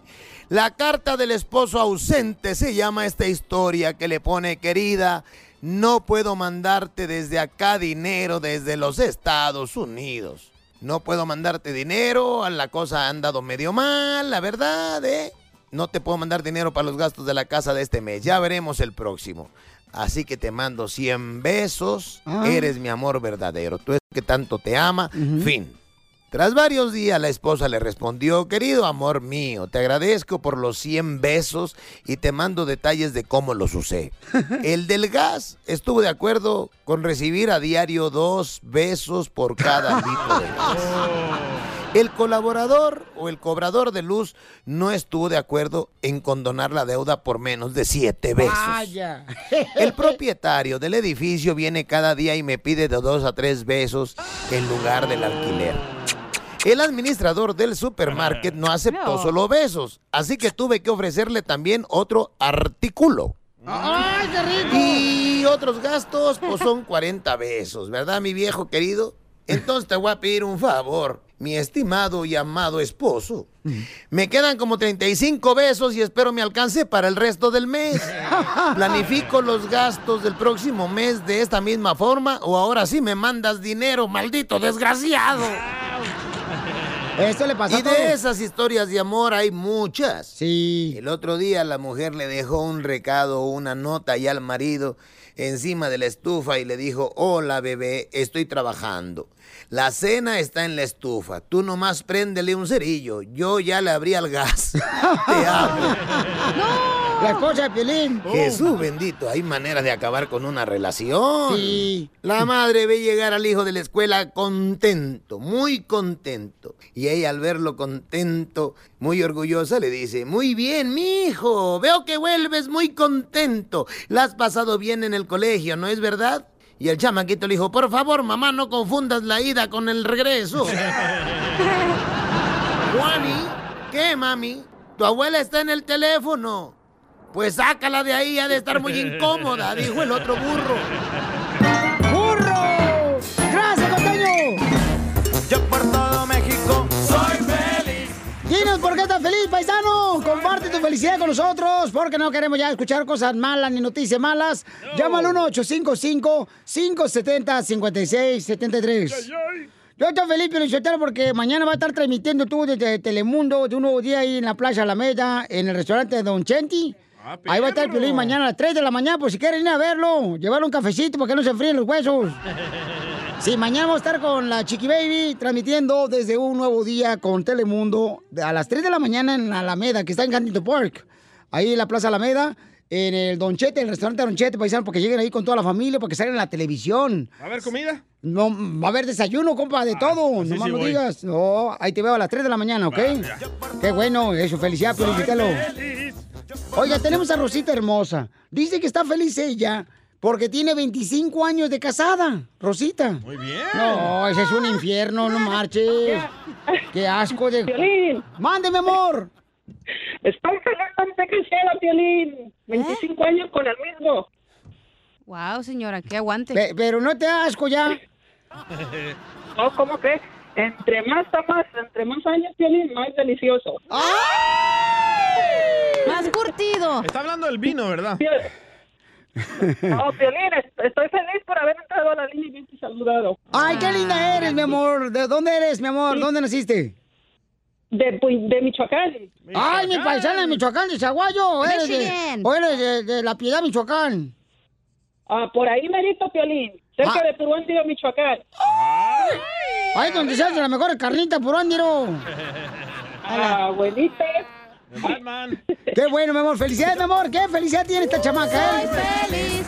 La carta del esposo ausente se llama esta historia que le pone querida. No puedo mandarte desde acá dinero desde los Estados Unidos. No puedo mandarte dinero, la cosa ha andado medio mal, la verdad, ¿eh? No te puedo mandar dinero para los gastos de la casa de este mes. Ya veremos el próximo. Así que te mando 100 besos. Ah. Eres mi amor verdadero. Tú es que tanto te ama. Fin. Tras varios días la esposa le respondió, querido amor mío, te agradezco por los 100 besos y te mando detalles de cómo los usé. El del gas estuvo de acuerdo con recibir a diario dos besos por cada litro de gas. El colaborador o el cobrador de luz no estuvo de acuerdo en condonar la deuda por menos de siete besos. Vaya. El propietario del edificio viene cada día y me pide de dos a tres besos en lugar del alquiler. El administrador del supermarket no aceptó solo besos, así que tuve que ofrecerle también otro artículo. ¡Ay, qué rico! Y otros gastos, pues son 40 besos, ¿verdad, mi viejo querido? Entonces te voy a pedir un favor. mi estimado y amado esposo. Me quedan como 35 besos y espero me alcance para el resto del mes. Planifico los gastos del próximo mes de esta misma forma o ahora sí me mandas dinero, maldito desgraciado. Esto le pasa y a todos. de esas historias de amor hay muchas. Sí. El otro día la mujer le dejó un recado, una nota ya al marido encima de la estufa y le dijo, hola bebé, estoy trabajando. La cena está en la estufa. Tú nomás préndele un cerillo. Yo ya le abrí al gas. Te amo. La esposa de Piolín. Jesús bendito, hay manera de acabar con una relación. Sí. La madre ve llegar al hijo de la escuela contento, muy contento. Y ella al verlo contento, muy orgullosa, le dice, muy bien, mi hijo, veo que vuelves muy contento. La has pasado bien en el colegio, ¿no es verdad? Y el chamaquito le dijo, por favor, mamá, no confundas la ida con el regreso. Juani, ¿qué, mami? Tu abuela está en el teléfono. Pues sácala de ahí, ha de estar muy incómoda, dijo el otro burro. ¡Burro! ¡Gracias, costeño! Yo por todo México soy feliz. Dinos por qué estás feliz, paisano. Comparte tu felicidad con nosotros, porque no queremos ya escuchar cosas malas ni noticias malas. Llama al 1-855-570-5673. Yo estoy feliz, pero porque mañana va a estar transmitiendo tú desde Telemundo de un nuevo día ahí en la Plaza Alameda, en el restaurante de Don Chenti. Ahí va a estar el Piolín mañana a las 3 de la mañana, por si quieren ir a verlo. Llevarle un cafecito para que no se enfríen los huesos. Sí, mañana vamos a estar con la Chiqui Baby transmitiendo desde un nuevo día con Telemundo a las 3 de la mañana en Alameda, que está en Huntington Park. Ahí en la Plaza Alameda, en el Don Chete, el restaurante Don Chete, paisano, porque lleguen ahí con toda la familia, porque salgan en la televisión. ¿Va a haber comida? No, va a haber desayuno, compa, de todo. así no más sí no digas. No, ahí te veo a las 3 de la mañana, ¿ok? Qué bueno, eso, felicidad, felicítalo. Oiga, tenemos a Rosita hermosa. Dice que está feliz ella porque tiene 25 años de casada, Rosita. Muy bien. No, ese es un infierno, no marches. Qué asco de... Mándeme, amor. Estoy feliz que sea Piolín. 25 años con el mismo. Wow, señora, qué aguante. Pe- pero no te asco ya. No, ¿cómo que? Entre más más, entre más años Piolín, más delicioso. Más curtido. Está hablando del vino, ¿verdad? No, Piolín, est- estoy feliz por haber entrado a la línea y bien saludado. Ay, qué linda eres, mi amor. ¿De dónde eres, mi amor? ¿Dónde naciste? De, Pu- de Michoacán. Ay, mi paisana de Michoacán, de Zaguayo. ¿O eres, de, o eres de, de La Piedad, Michoacán? Ah, por ahí merito, Piolín. Cerca Ah. de Puruándiro, Michoacán. Ay, donde se hace la mejor carnita por Andiro. Ah, abuelita. Qué bueno, mi amor. Felicidades, mi amor. ¿Qué felicidad tiene esta chamaca, eh? feliz.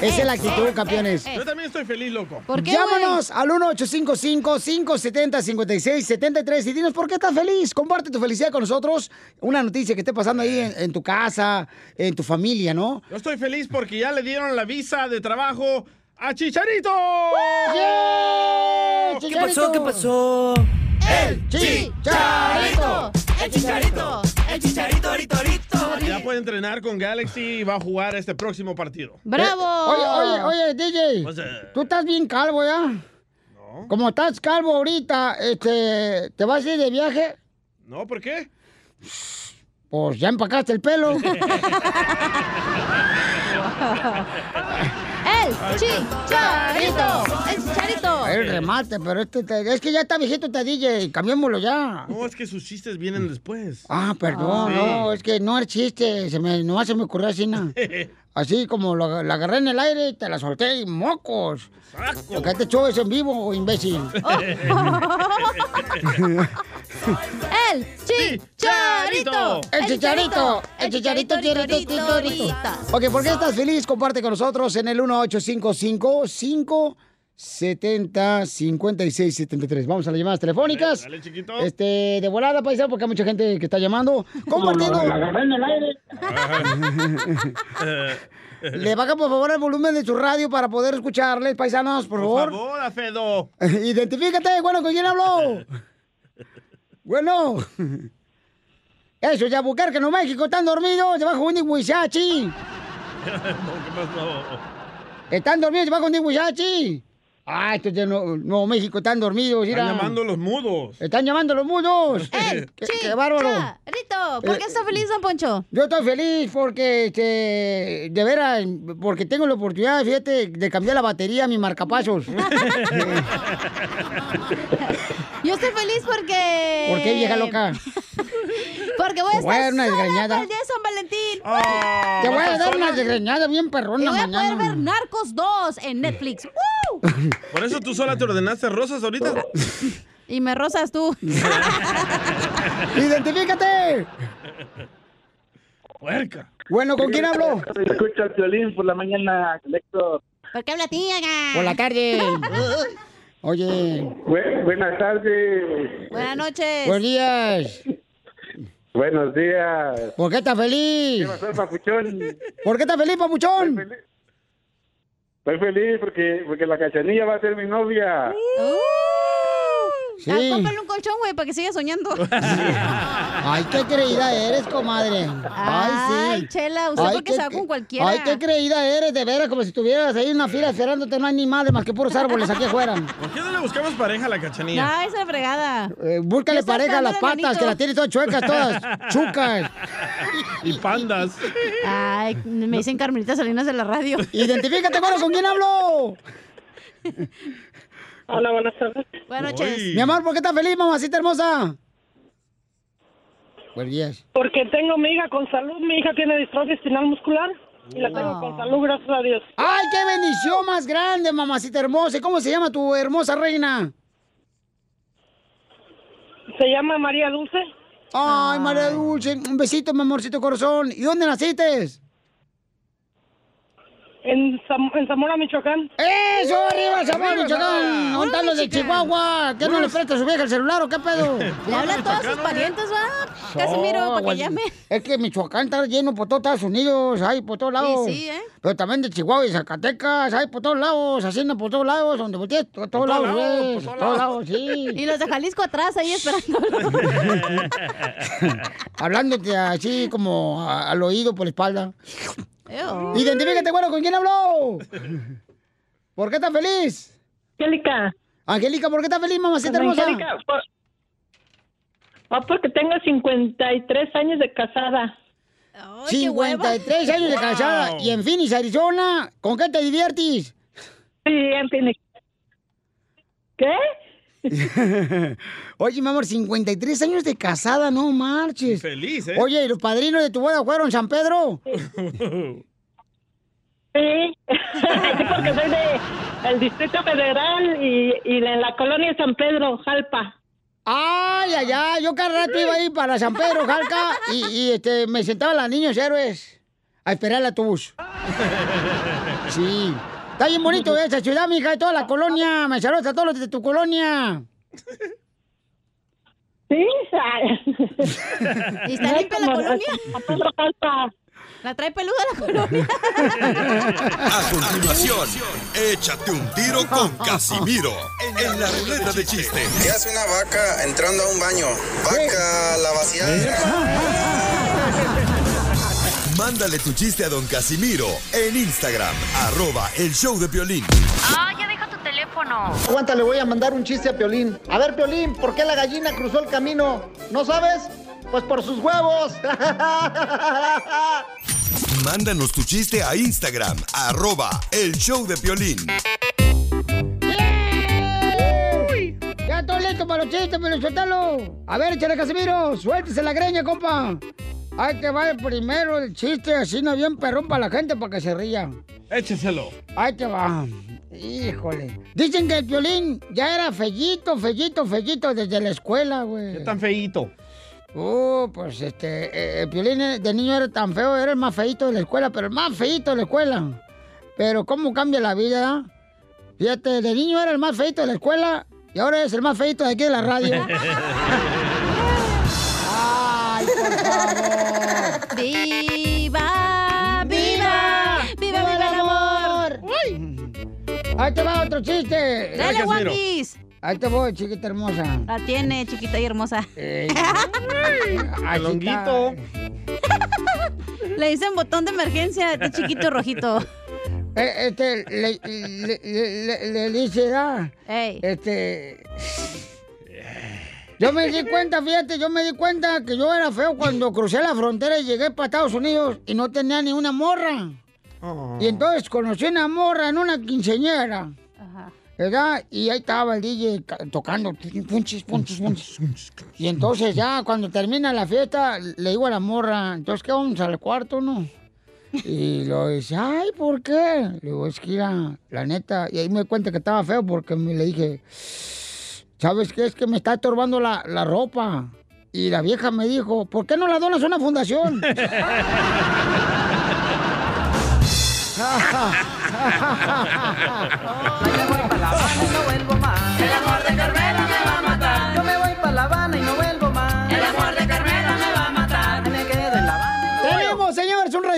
Esa es la actitud, campeones. Yo también estoy feliz, loco. Llámanos al 1-855-570-5673 y dinos por qué estás feliz. Comparte tu felicidad con nosotros. Una noticia que esté pasando ahí en, en tu casa, en tu familia, ¿no? Yo estoy feliz porque ya le dieron la visa de trabajo a Chicharito. ¿Qué pasó? ¿Qué pasó? ¡El Chicharito! ¡El Chicharito! ¡El Chicharito, ahorita, Ya puede entrenar con Galaxy y va a jugar este próximo partido. Eh, oye, oye, oye, DJ. What's up? Tú estás bien calvo, ¿ya? No. Como estás calvo ahorita, este, ¿te vas a ir de viaje? No, ¿por qué? Pues ya empacaste el pelo. ¡El Chicharito! ¡El Chicharito! El remate, pero este te- es que ya está viejito este DJ, cambiémoslo ya. No, es que sus chistes vienen después. Ah, perdón, Sí. no, es que no es chiste, se me, no se me ocurrió así, ¿no? Así como lo- la agarré en el aire y te la solté y mocos. Porque este show es en vivo, imbécil. ¡El Chicharito! El chicharito, el chicharito, chicharito, chicharito. Ok, ¿por qué estás feliz? Comparte con nosotros en el 1855-570-5673. Vamos a las llamadas telefónicas. Dale, chiquito. Este, de volada, paisano, porque hay mucha gente que está llamando. Compartiendo. La agarré en el aire. Le baja, por favor, el volumen de su radio para poder escucharles, paisanos, por Por favor. favor, Afedo. Identifícate, bueno, ¿con quién habló? Bueno. Eso, ya que Nuevo México, están dormidos debajo de un Huizachi. ¿Qué pasó? Están dormidos debajo de un Huizachi. Ah, estos de Nuevo, Nuevo México están dormidos. Están llamando los mudos. Están llamando los mudos. ¡Eh, qué, qué bárbaro. cha, Rito, ¿por qué Eh, está feliz, don Poncho? Yo estoy feliz porque, este, de veras, porque tengo la oportunidad, fíjate, de cambiar la batería a mi marcapasos. Yo estoy feliz porque... ¿Por qué, vieja loca? Porque voy a Te voy a estar dar una sola desgreñada. para el día de San Valentín. Te voy a dar una desgreñada bien Y perrona voy a poder mañana. ver Narcos 2 en Netflix. ¡Woo! ¿Por eso tú sola te ordenaste rosas ahorita? Y me rozas tú. ¡Identifícate! Puerca. Bueno, ¿con quién hablo? Escucha el violín por la mañana, Héctor. ¿Por qué habla tía? Por la tarde. Oye. buenas tardes. Buenas noches. Buenos días. Buenos días. ¿Por qué estás feliz? ¿Qué pasó, papuchón? ¿Por qué estás feliz, papuchón? Estoy feliz porque, porque la cachanilla va a ser mi novia. Sí. Ah, cómprale un colchón, güey, para que siga soñando. Ay, qué creída eres, comadre. Ay, sí. Ay, Chela, usted porque qué se va con cualquiera. Ay, qué creída eres, de veras, como si estuvieras ahí en una fila esperándote, no hay ni madre más que puros árboles aquí afuera. ¿Por qué no le buscamos pareja a la cachanilla? Ay, esa fregada. Eh, búscale pareja a las patas, que las tiene todas chuecas, todas chucas. Y pandas. Ay, me dicen Carmelita Salinas de la radio. Identifícate, bueno, ¿con quién hablo? Hola, buenas tardes. Buenas noches. Mi amor, ¿por qué estás feliz, mamacita hermosa? Buenos días. Porque tengo mi hija con salud. Mi hija tiene distrofia espinal muscular. Y la tengo con salud, gracias a Dios. ¡Ay, qué bendición más grande, mamacita hermosa! ¿Y cómo se llama tu hermosa reina? Se llama María Dulce. Ay, María Dulce, un besito, mi amorcito corazón. ¿Y dónde naciste? En, Zam- en Zamora, Michoacán. ¡Eso, arriba, Zamora, Michoacán! ¿Dónde están los de Chihuahua? ¿Qué no le presta a su vieja el celular o qué pedo? Le hablan todos sus parientes, va. Casimiro, para que llame. Es que Michoacán está lleno por todos Estados Unidos, hay por todos lados. sí, ¿eh? Pero también de Chihuahua y Zacatecas, hay por todos lados, hacienda por todos lados, donde voltees, por todos todos lados, por todos lados. lados, sí. Y los de Jalisco atrás, ahí esperando. Hablándote así como a- al oído por la espalda. Ew. Identifícate, bueno, ¿con quién habló? ¿Por qué estás feliz? Angélica. Angélica, ¿por qué estás feliz, mamacita Con hermosa? Angélica, por- Ah, porque tengo 53 años de casada. 53 años de casada y en Phoenix, Arizona. ¿Con qué te diviertes? Sí, en Phoenix. ¿Qué? Oye, mi amor, 53 años de casada, no marches. Feliz, ¿eh? Oye, ¿y los padrinos de tu boda fueron San Pedro? Sí, Sí, porque soy de el Distrito Federal y, y de la colonia San Pedro, Jalpa. Ay, ay, ay, yo cada rato iba ahí para San Pedro, Jalca, y, y, este, me sentaba a las niños héroes a esperar el autobús. Sí. Está bien bonito esa ciudad, mija, y toda la colonia. Me saludas a todos los de tu colonia. Sí. ¿Y está limpia la colonia? La trae peluda la colonia. A continuación, échate un tiro con Casimiro en la ruleta de chiste. ¿Qué hace una vaca entrando a un baño? Vaca, la Mándale tu chiste a don Casimiro en Instagram, arroba el show de violín. Ah, ya deja tu teléfono. Aguanta, le voy a mandar un chiste a Piolín. A ver, Piolín, ¿por qué la gallina cruzó el camino? ¿No sabes? Pues por sus huevos. Mándanos tu chiste a Instagram, arroba el show de violín. ¡Uy! Ya estoy listo para los chistes, pero suéltalo. A ver, échale, Casimiro. Suéltese la greña, compa. Hay que va el primero el chiste, así no bien perrón para la gente para que se ría. Écheselo. Ahí te va. Híjole. Dicen que el violín ya era fellito, fellito, fellito desde la escuela, güey. ¿Qué tan feíto? Uh, pues este, eh, el violín de niño era tan feo, era el más feito de la escuela, pero el más feito de la escuela. Pero cómo cambia la vida. Fíjate, de niño era el más feito de la escuela y ahora es el más feito de aquí de la radio. ¡Ay, por favor! ¡Viva! ¡Viva! ¡Viva, viva el amor! Ahí te va otro chiste. Dale, Piece. Ahí te voy, chiquita hermosa. La tiene, chiquita y hermosa. Así Longuito. Le dicen botón de emergencia a este chiquito rojito. Eh, este, le, le, le- le- le dice, ah, este... Yo me di cuenta, fíjate, yo me di cuenta que yo era feo cuando crucé la frontera y llegué para Estados Unidos y no tenía ni una morra. Y entonces conocí una morra en una quinceñera. ¿Verdad? Y ahí estaba el DJ ca- tocando. Punches, punches, punches. Y entonces ya cuando termina la fiesta, le digo a la morra, entonces ¿qué vamos al cuarto, no? Y lo dice, ay, ¿por qué? Le digo, es que era, la neta, y ahí me di cuenta que estaba feo porque me le dije, ¿sabes qué? Es que me está estorbando la, la ropa. Y la vieja me dijo, ¿por qué no la donas a una fundación?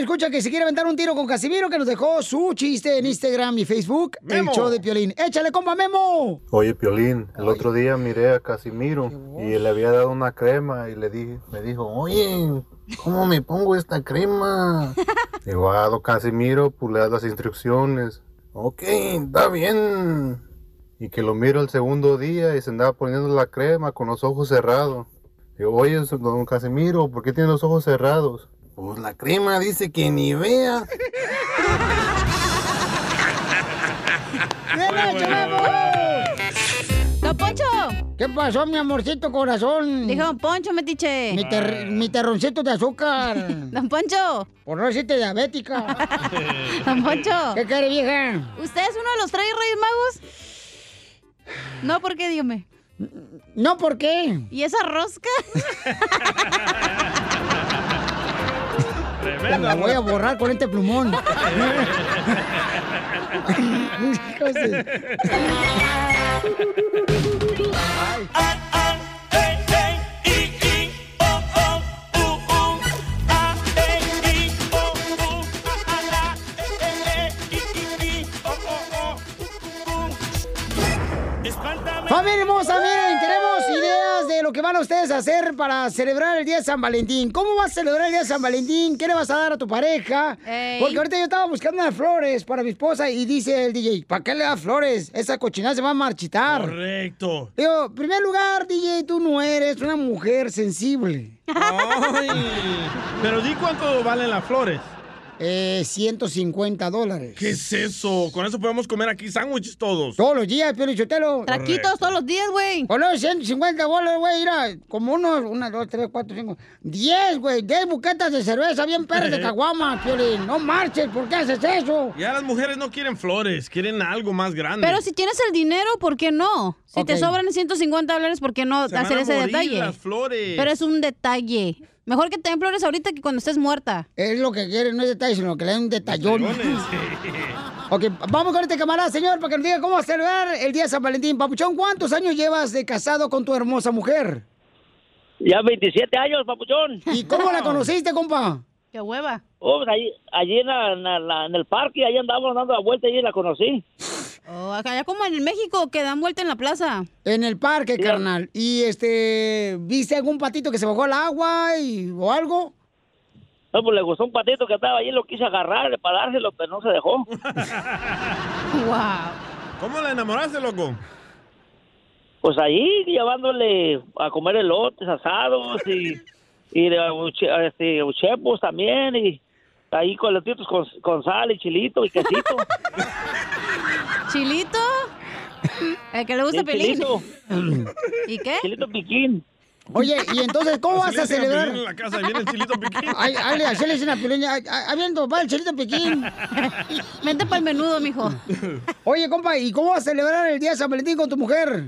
escucha que se quiere aventar un tiro con Casimiro que nos dejó su chiste en Instagram y Facebook, Memo. el show de Piolín. ¡Échale, compa, Memo! Oye, Piolín, el otro día miré a Casimiro y le había dado una crema y le dije, me dijo, oye, ¿cómo me pongo esta crema? Digo, ah, don Casimiro, pues le das las instrucciones. Ok, está bien. Y que lo miro el segundo día y se andaba poniendo la crema con los ojos cerrados. Digo, oye, don Casimiro, ¿por qué tiene los ojos cerrados? Pues la crema dice que ni vea. ¡Don Poncho! ¿Qué pasó, mi amorcito corazón? Dijo Don Poncho, metiche. Mi, ter- mi terroncito de azúcar. Don Poncho. Por no decirte diabética. Don Poncho. ¿Qué quiere, vieja? ¿Usted es uno de los tres Reyes Magos? No, ¿por qué? Dígame. No, ¿por qué? ¿Y esa rosca? La voy a borrar con este plumón. Familia hermosa, miren, lo que van a ustedes a hacer para celebrar el día de San Valentín. ¿Cómo vas a celebrar el día de San Valentín? ¿Qué le vas a dar a tu pareja? Ey. Porque ahorita yo estaba buscando unas flores para mi esposa y dice el DJ, ¿para qué le das flores? Esa cochinada se va a marchitar. Correcto. Digo, en primer lugar, DJ, tú no eres una mujer sensible. Ay, pero di cuánto valen las flores. Eh, 150 dólares. ¿Qué es eso? Con eso podemos comer aquí sándwiches todos. Todos los días, Pio Lichotelo. Traquitos todos los días, güey. Con los 150 dólares, güey, mira, como unos, una, dos, tres, cuatro, cinco, diez, güey, diez buquetas de cerveza bien perras de caguama, Piolín. No marches, ¿por qué haces eso? Ya las mujeres no quieren flores, quieren algo más grande. Pero si tienes el dinero, ¿por qué no? Si te sobran 150 dólares, ¿por qué no Se van hacer a ese morir detalle? las flores. Pero es un detalle. Mejor que te den flores ahorita que cuando estés muerta. Es lo que quieren, no es detalle, sino que le den un detallón. ok, vamos con este camarada, señor, para que nos diga cómo va a celebrar el día de San Valentín. Papuchón, ¿cuántos años llevas de casado con tu hermosa mujer? Ya 27 años, papuchón. ¿Y cómo la conociste, compa? ¡Qué hueva! Oh, pues allí, allí en, la- en la- la- en el parque, ahí andábamos dando la vuelta y la conocí. Oh, acá ya como en México, que dan vuelta en la plaza. En el parque, carnal. ¿Y este, viste algún patito que se bajó al agua y, o algo? No, pues le gustó un patito que estaba allí, lo quise agarrar para dárselo, pero no se dejó. wow. ¿Cómo la enamoraste, loco? Pues ahí llevándole a comer elotes asados y, y de uche- este, uchepos también y ahí con elotitos con, con sal y chilito y quesito. ¿Chilito? El que le gusta Sí, pelín. chilito. ¿Y qué? Chilito piquín. Oye, y entonces, ¿cómo vas a celebrar? En la casa, viene el chilito piquín. Ay, ay, así le dicen a ay, Aviento, va el chilito piquín. Vente para el menudo, mijo. Oye, compa, ¿y cómo vas a celebrar el día de San Valentín con tu mujer?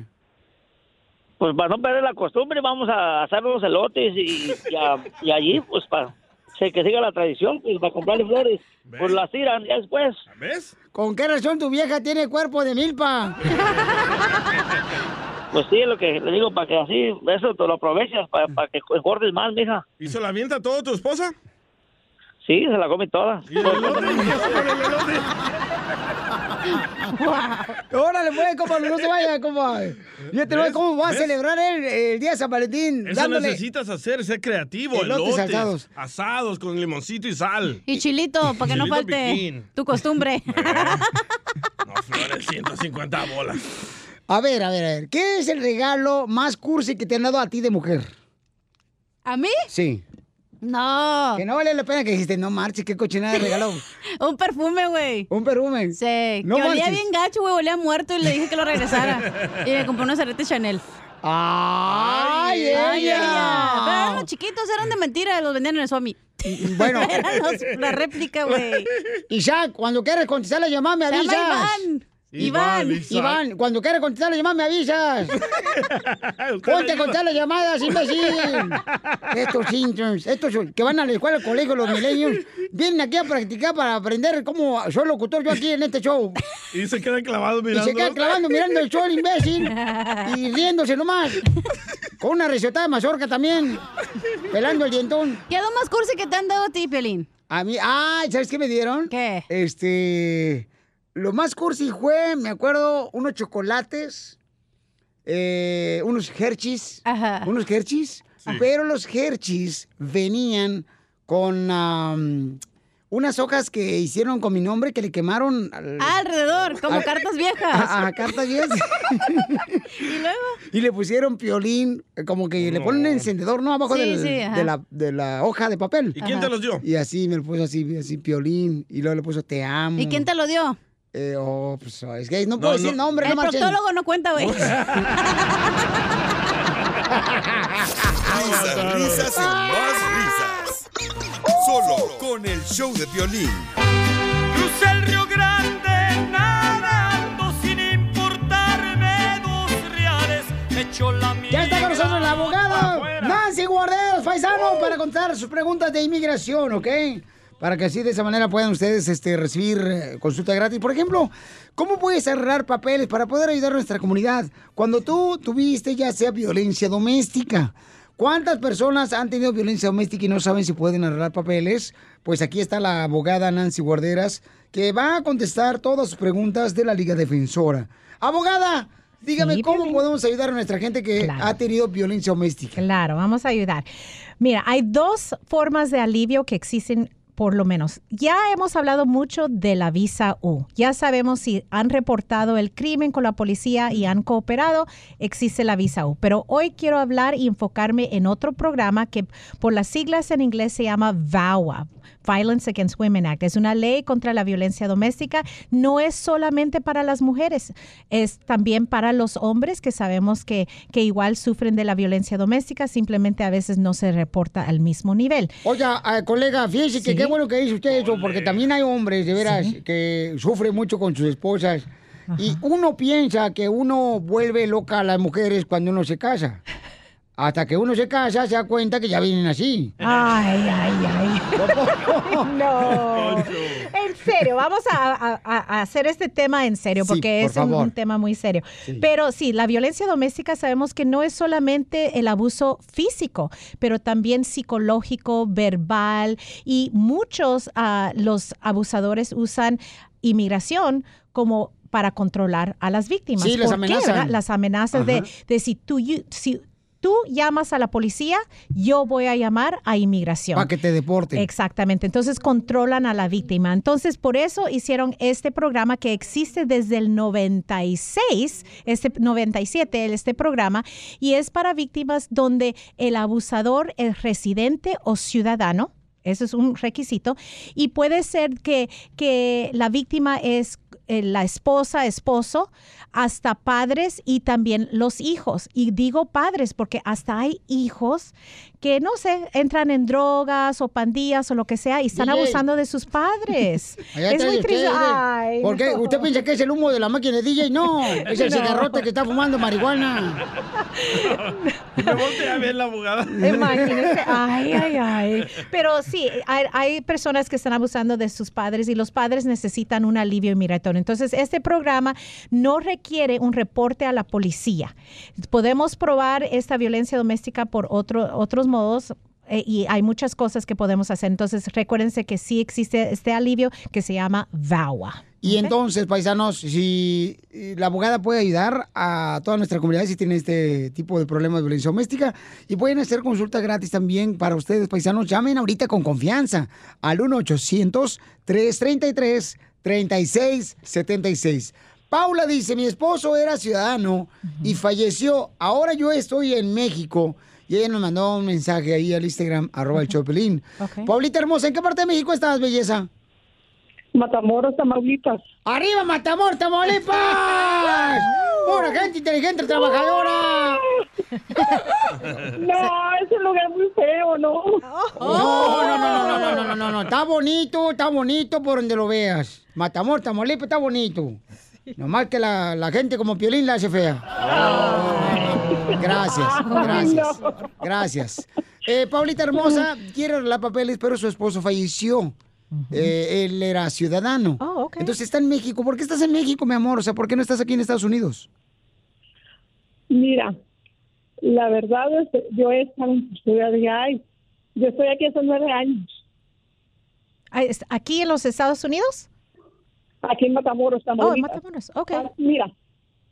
Pues para no perder la costumbre vamos a hacer unos elotes y, y, a- y allí pues para que siga la tradición, pues para comprarle flores. Pues las tiran ya después. ¿Ves? ¿Con qué razón tu vieja tiene cuerpo de milpa? Pues sí, es lo que le digo, para que así, eso te lo aprovechas, para, para que engordes más, mija. ¿Y se la avienta todo tu esposa? Sí, se la come toda. ¿Y el elote? ¿Y qué hace con el elote? Órale, pues, compa, no se vaya, compa. Yo te voy ¿Ves? cómo va a celebrar el, el día de San Valentín. Eso dándole... necesitas hacer, ser creativo. Elotes Elotes, asados. asados. con limoncito y sal. Y chilito, para que no falte piquín. tu costumbre. No, flores, 150 bolas. A ver, a ver, a ver. ¿Qué es el regalo más cursi que te han dado a ti de mujer? ¿A mí? Sí. No. Que no vale la pena que dijiste, no marches, qué cochinada de regalo. Un perfume, güey. ¿Un perfume? Sí. No que olía bien gacho, güey. Olía muerto y le dije que lo regresara. y me compré unos aretes Chanel. ¡Ay, Ay, ella! ella. Pero eran los chiquitos, eran de mentira, los vendían en el Swami. Bueno. eran los- la réplica, güey. Isaac, cuando quieras contestar la llamada, me avisas. Iván. Iván, cuando quieras contestar la llamada, me avisas. Ponte a contestar las llamadas, imbécil. Estos interns, estos que van a la escuela, al colegio, los milenios, vienen aquí a practicar para aprender cómo soy locutor yo aquí en este show. Y se queda clavado Y mirando. se queda clavando mirando el show, el imbécil. Y riéndose nomás. Con una recetada de mazorca también. Pelando el dientón. ¿Qué más cursi que te han dado a ti, Pelín? A mí, ay, ¿sabes qué me dieron? ¿Qué? Este, lo más cursi fue, me acuerdo, unos chocolates, eh, unos Hershey's, unos Hershey's, pero los Hershey's venían con unas hojas que hicieron con mi nombre que le quemaron al- Ah, alrededor, como al- cartas viejas. a, a cartas viejas. y luego. Y le pusieron piolín, como que le ponen un encendedor, ¿no? Abajo Sí, del- sí, ajá. de, la, de la hoja de papel. ¿Y quién te los dio? Y así me lo puso así, así piolín. Y luego le puso te amo. ¿Y quién te lo dio? Eh, oh, pues es que no puedo decir nombre, El no marchen. proctólogo no cuenta, güey. Risas, risas y más risas. Solo con el show de violín. Crucé el Río Grande nadando sin importarme dos reales. Me echó la Ya está con nosotros la abogada. Nancy Guarderos, paisano, para contar sus preguntas de inmigración, ¿ok? Para que así de esa manera puedan ustedes este, recibir eh, consulta gratis. Por ejemplo, ¿cómo puedes arreglar papeles para poder ayudar a nuestra comunidad cuando tú tuviste ya sea violencia doméstica? ¿Cuántas personas han tenido violencia doméstica y no saben si pueden arreglar papeles? Pues aquí está la abogada Nancy Guarderas, que va a contestar todas sus preguntas de la Liga Defensora. Abogada, dígame Sí, cómo podemos ayudar a nuestra gente que Claro. ha tenido violencia doméstica. Claro, vamos a ayudar. Mira, hay dos formas de alivio que existen por lo menos. Ya hemos hablado mucho de la visa U. Ya sabemos si han reportado el crimen con la policía y han cooperado, existe la visa U. Pero hoy quiero hablar y enfocarme en otro programa que por las siglas en inglés se llama VAWA. Violence Against Women Act. Es una ley contra la violencia doméstica. No es solamente para las mujeres, es también para los hombres que sabemos que, que igual sufren de la violencia doméstica, simplemente a veces no se reporta al mismo nivel. Oiga, eh, colega, fíjese que Sí. qué bueno que dice usted eso, porque también hay hombres, de veras, que sufren mucho con sus esposas. Y uno piensa que uno vuelve loca a las mujeres cuando uno se casa. Hasta que uno se casa, se da cuenta que ya vienen así. Ay, ay, ay. no. En serio, vamos a, a- a hacer este tema en serio, Sí, porque por es un, tema muy serio. Sí. Pero sí, la violencia doméstica sabemos que no es solamente el abuso físico, pero también psicológico, verbal, y muchos ah, los abusadores usan inmigración como para controlar a las víctimas. Sí, las ¿Por qué, amenazan. verdad? Las amenazas de, de si tú, si tú llamas a la policía, yo voy a llamar a inmigración. Para que te deporten. Exactamente. Entonces controlan a la víctima. Entonces por eso hicieron este programa que existe desde el 96, este 97, este programa, y es para víctimas donde el abusador es residente o ciudadano. Eso es un requisito. Y puede ser que, que la víctima es la esposa, esposo, hasta padres y también los hijos. Y digo padres porque hasta hay hijos que, no sé, entran en drogas o pandillas o lo que sea y están DJ. abusando de sus padres. Allá es muy usted, triste. Ay, ¿Por qué? no. ¿Usted piensa que es el humo de la máquina de DJ? No, es el No. cigarrote que está fumando marihuana. Me volteé a ver la abogada. Imagínense, ay, ay, ay. Pero sí, hay, hay personas que están abusando de sus padres y los padres necesitan un alivio migratorio. Entonces, este programa no requiere un reporte a la policía. Podemos probar esta violencia doméstica por otro, otros modos. eh, y hay muchas cosas que podemos hacer. Entonces, recuérdense que sí existe este alivio que se llama VAWA. Y entonces, paisanos, si eh, la abogada puede ayudar a toda nuestra comunidad si tiene este tipo de problemas de violencia doméstica y pueden hacer consulta gratis también para ustedes, paisanos. Llamen ahorita con confianza al 1-800-333-3676. Paula dice, mi esposo era ciudadano y falleció. Ahora yo estoy en México. Y ella nos mandó un mensaje ahí al Instagram, arroba el Chopelín. Paulita hermosa, ¿en qué parte de México estás, belleza? Matamoros, Tamaulipas. ¡Arriba, Matamoros, Tamaulipas! ¡Pura gente inteligente, trabajadora! No, ese lugar es muy feo, ¿no? No, no, no, no, no, no, no, no, no, está bonito, está bonito por donde lo veas. Matamoros, Tamaulipas está bonito. Nomás que la, la gente como Piolín la hace fea. Gracias, gracias, gracias. Eh, Paulita hermosa quiere arreglar papeles, pero su esposo falleció. Eh, él era ciudadano. Entonces está en México. ¿Por qué estás en México, mi amor? O sea, ¿por qué no estás aquí en Estados Unidos? Mira, la verdad es que yo he estado en custodia de ICE. Yo estoy aquí hace nueve años. Ah, ¿Aquí en los Estados Unidos? Aquí en Matamoros, Oh, en Tamaulipas. Matamoros, ok. Ah, Mira,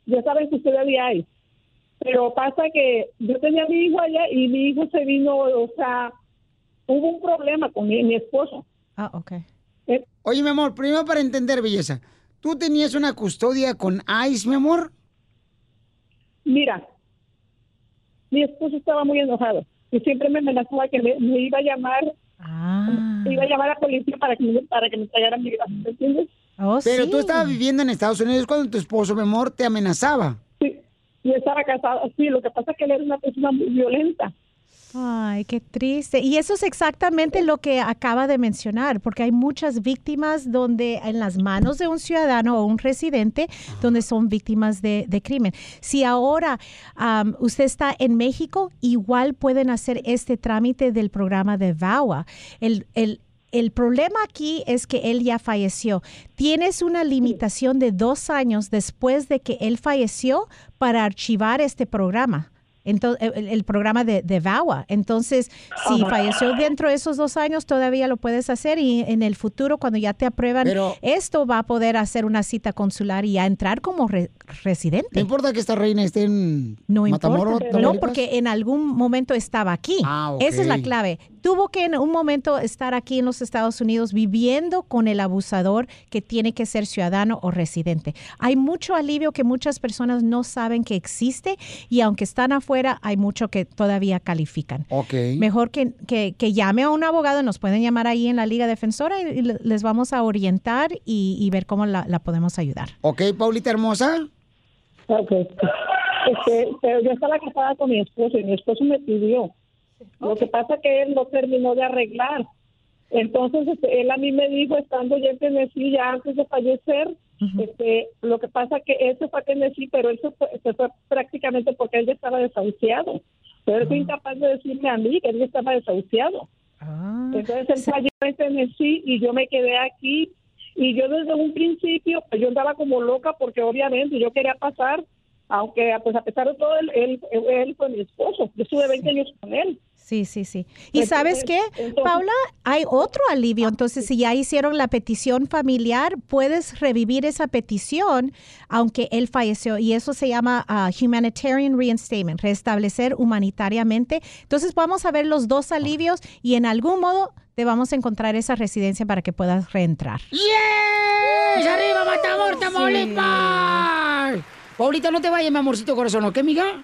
yo estaba en custodia de ICE. Pero pasa que yo tenía a mi hijo allá y mi hijo se vino, o sea, hubo un problema con mi, mi esposo. Ah, ok. Oye, mi amor, primero para entender, belleza. ¿Tú tenías una custodia con ICE, mi amor? Mira, mi esposo estaba muy enojado y siempre me amenazaba que me, me iba a llamar, Ah. me iba a llamar a la policía para que me, para que me trajeran mi ¿me entiendes? Oh, Pero tú estabas viviendo en Estados Unidos cuando tu esposo, mi amor, te amenazaba. Yo estaba casada, sí, lo que pasa es que él era una persona muy violenta. Ay, qué triste. Y eso es exactamente lo que acaba de mencionar, porque hay muchas víctimas donde en las manos de un ciudadano o un residente, donde son víctimas de, de crimen. Si ahora usted está en México, igual pueden hacer este trámite del programa de VAWA. El, el, el problema aquí es que él ya falleció. Tienes una limitación de dos años después de que él falleció para archivar este programa. Entonces, el, el programa de, de VAWA. Entonces, si falleció dentro de esos dos años, todavía lo puedes hacer y en el futuro, cuando ya te aprueban Pero- esto, va a poder hacer una cita consular y a entrar como re- residente. ¿No importa que esta reina esté en No Matamoros, importa. No, porque en algún momento estaba aquí. Ah. Esa es la clave. Tuvo que en un momento estar aquí en los Estados Unidos viviendo con el abusador que tiene que ser ciudadano o residente. Hay mucho alivio que muchas personas no saben que existe y aunque están afuera, hay mucho que todavía califican. Ok. Mejor que, que, que llame a un abogado, nos pueden llamar ahí en la Liga Defensora y, y le- les vamos a orientar y, y ver cómo la, la podemos ayudar. Ok, Paulita hermosa. Ok. Este, pero yo estaba casada con mi esposo y mi esposo me pidió. Lo que pasa que él no terminó de arreglar. Entonces, este, él a mí me dijo, estando ya en Tennessee, ya antes de fallecer, este, lo que pasa que él se fue a Tennessee, pero él se fue, se fue prácticamente porque él ya estaba desahuciado. Pero él fue incapaz de decirme a mí que él ya estaba desahuciado. Entonces él falló en Tennessee y yo me quedé aquí. Y yo desde un principio, pues yo andaba como loca porque obviamente yo quería pasar, aunque pues a pesar de todo, él, él, él fue mi esposo. Yo estuve 20 años con él. Sí, sí, sí. Y sabes qué, entonces- Paula, hay otro alivio. Entonces, si ya hicieron la petición familiar, puedes revivir esa petición, aunque él falleció. Y eso se llama ah, Humanitarian Reinstatement, restablecer humanitariamente. Entonces, vamos a ver los dos alivios y en algún modo te vamos a encontrar esa residencia para que puedas reentrar. ¡Yes! ¡Arriba, Matamoros, Tamaulipas! Paulita, no te vayas, mi amorcito corazón, ¿ok, amiga?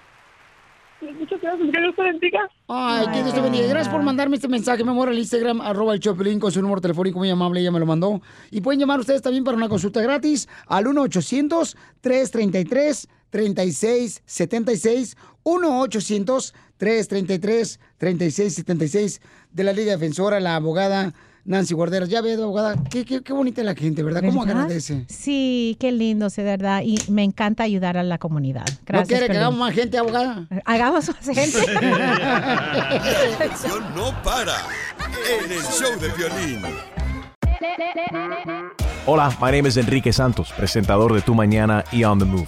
Muchas gracias, que Dios te bendiga. Ay, que Dios te bendiga. Gracias por mandarme este mensaje, mi amor, al Instagram, arroba el Chopelín, con su número telefónico muy amable, ella me lo mandó. Y pueden llamar ustedes también para una consulta gratis al 1-800-333-3676, 1-800-333-3676 de la Liga Defensora, la abogada Nancy Guarderas. Ya veo, abogada, qué, qué, qué bonita es la gente, ¿verdad? ¿Cómo ¿Verdad? agradece? Sí, qué lindo, sí, de verdad. Y me encanta ayudar a la comunidad. Gracias. ¿No quiere que hagamos más gente, abogada? Hagamos más gente. La diversión no para en el show de violín. Hola, my name is Enrique Santos, presentador de Tu Mañana y On the Move.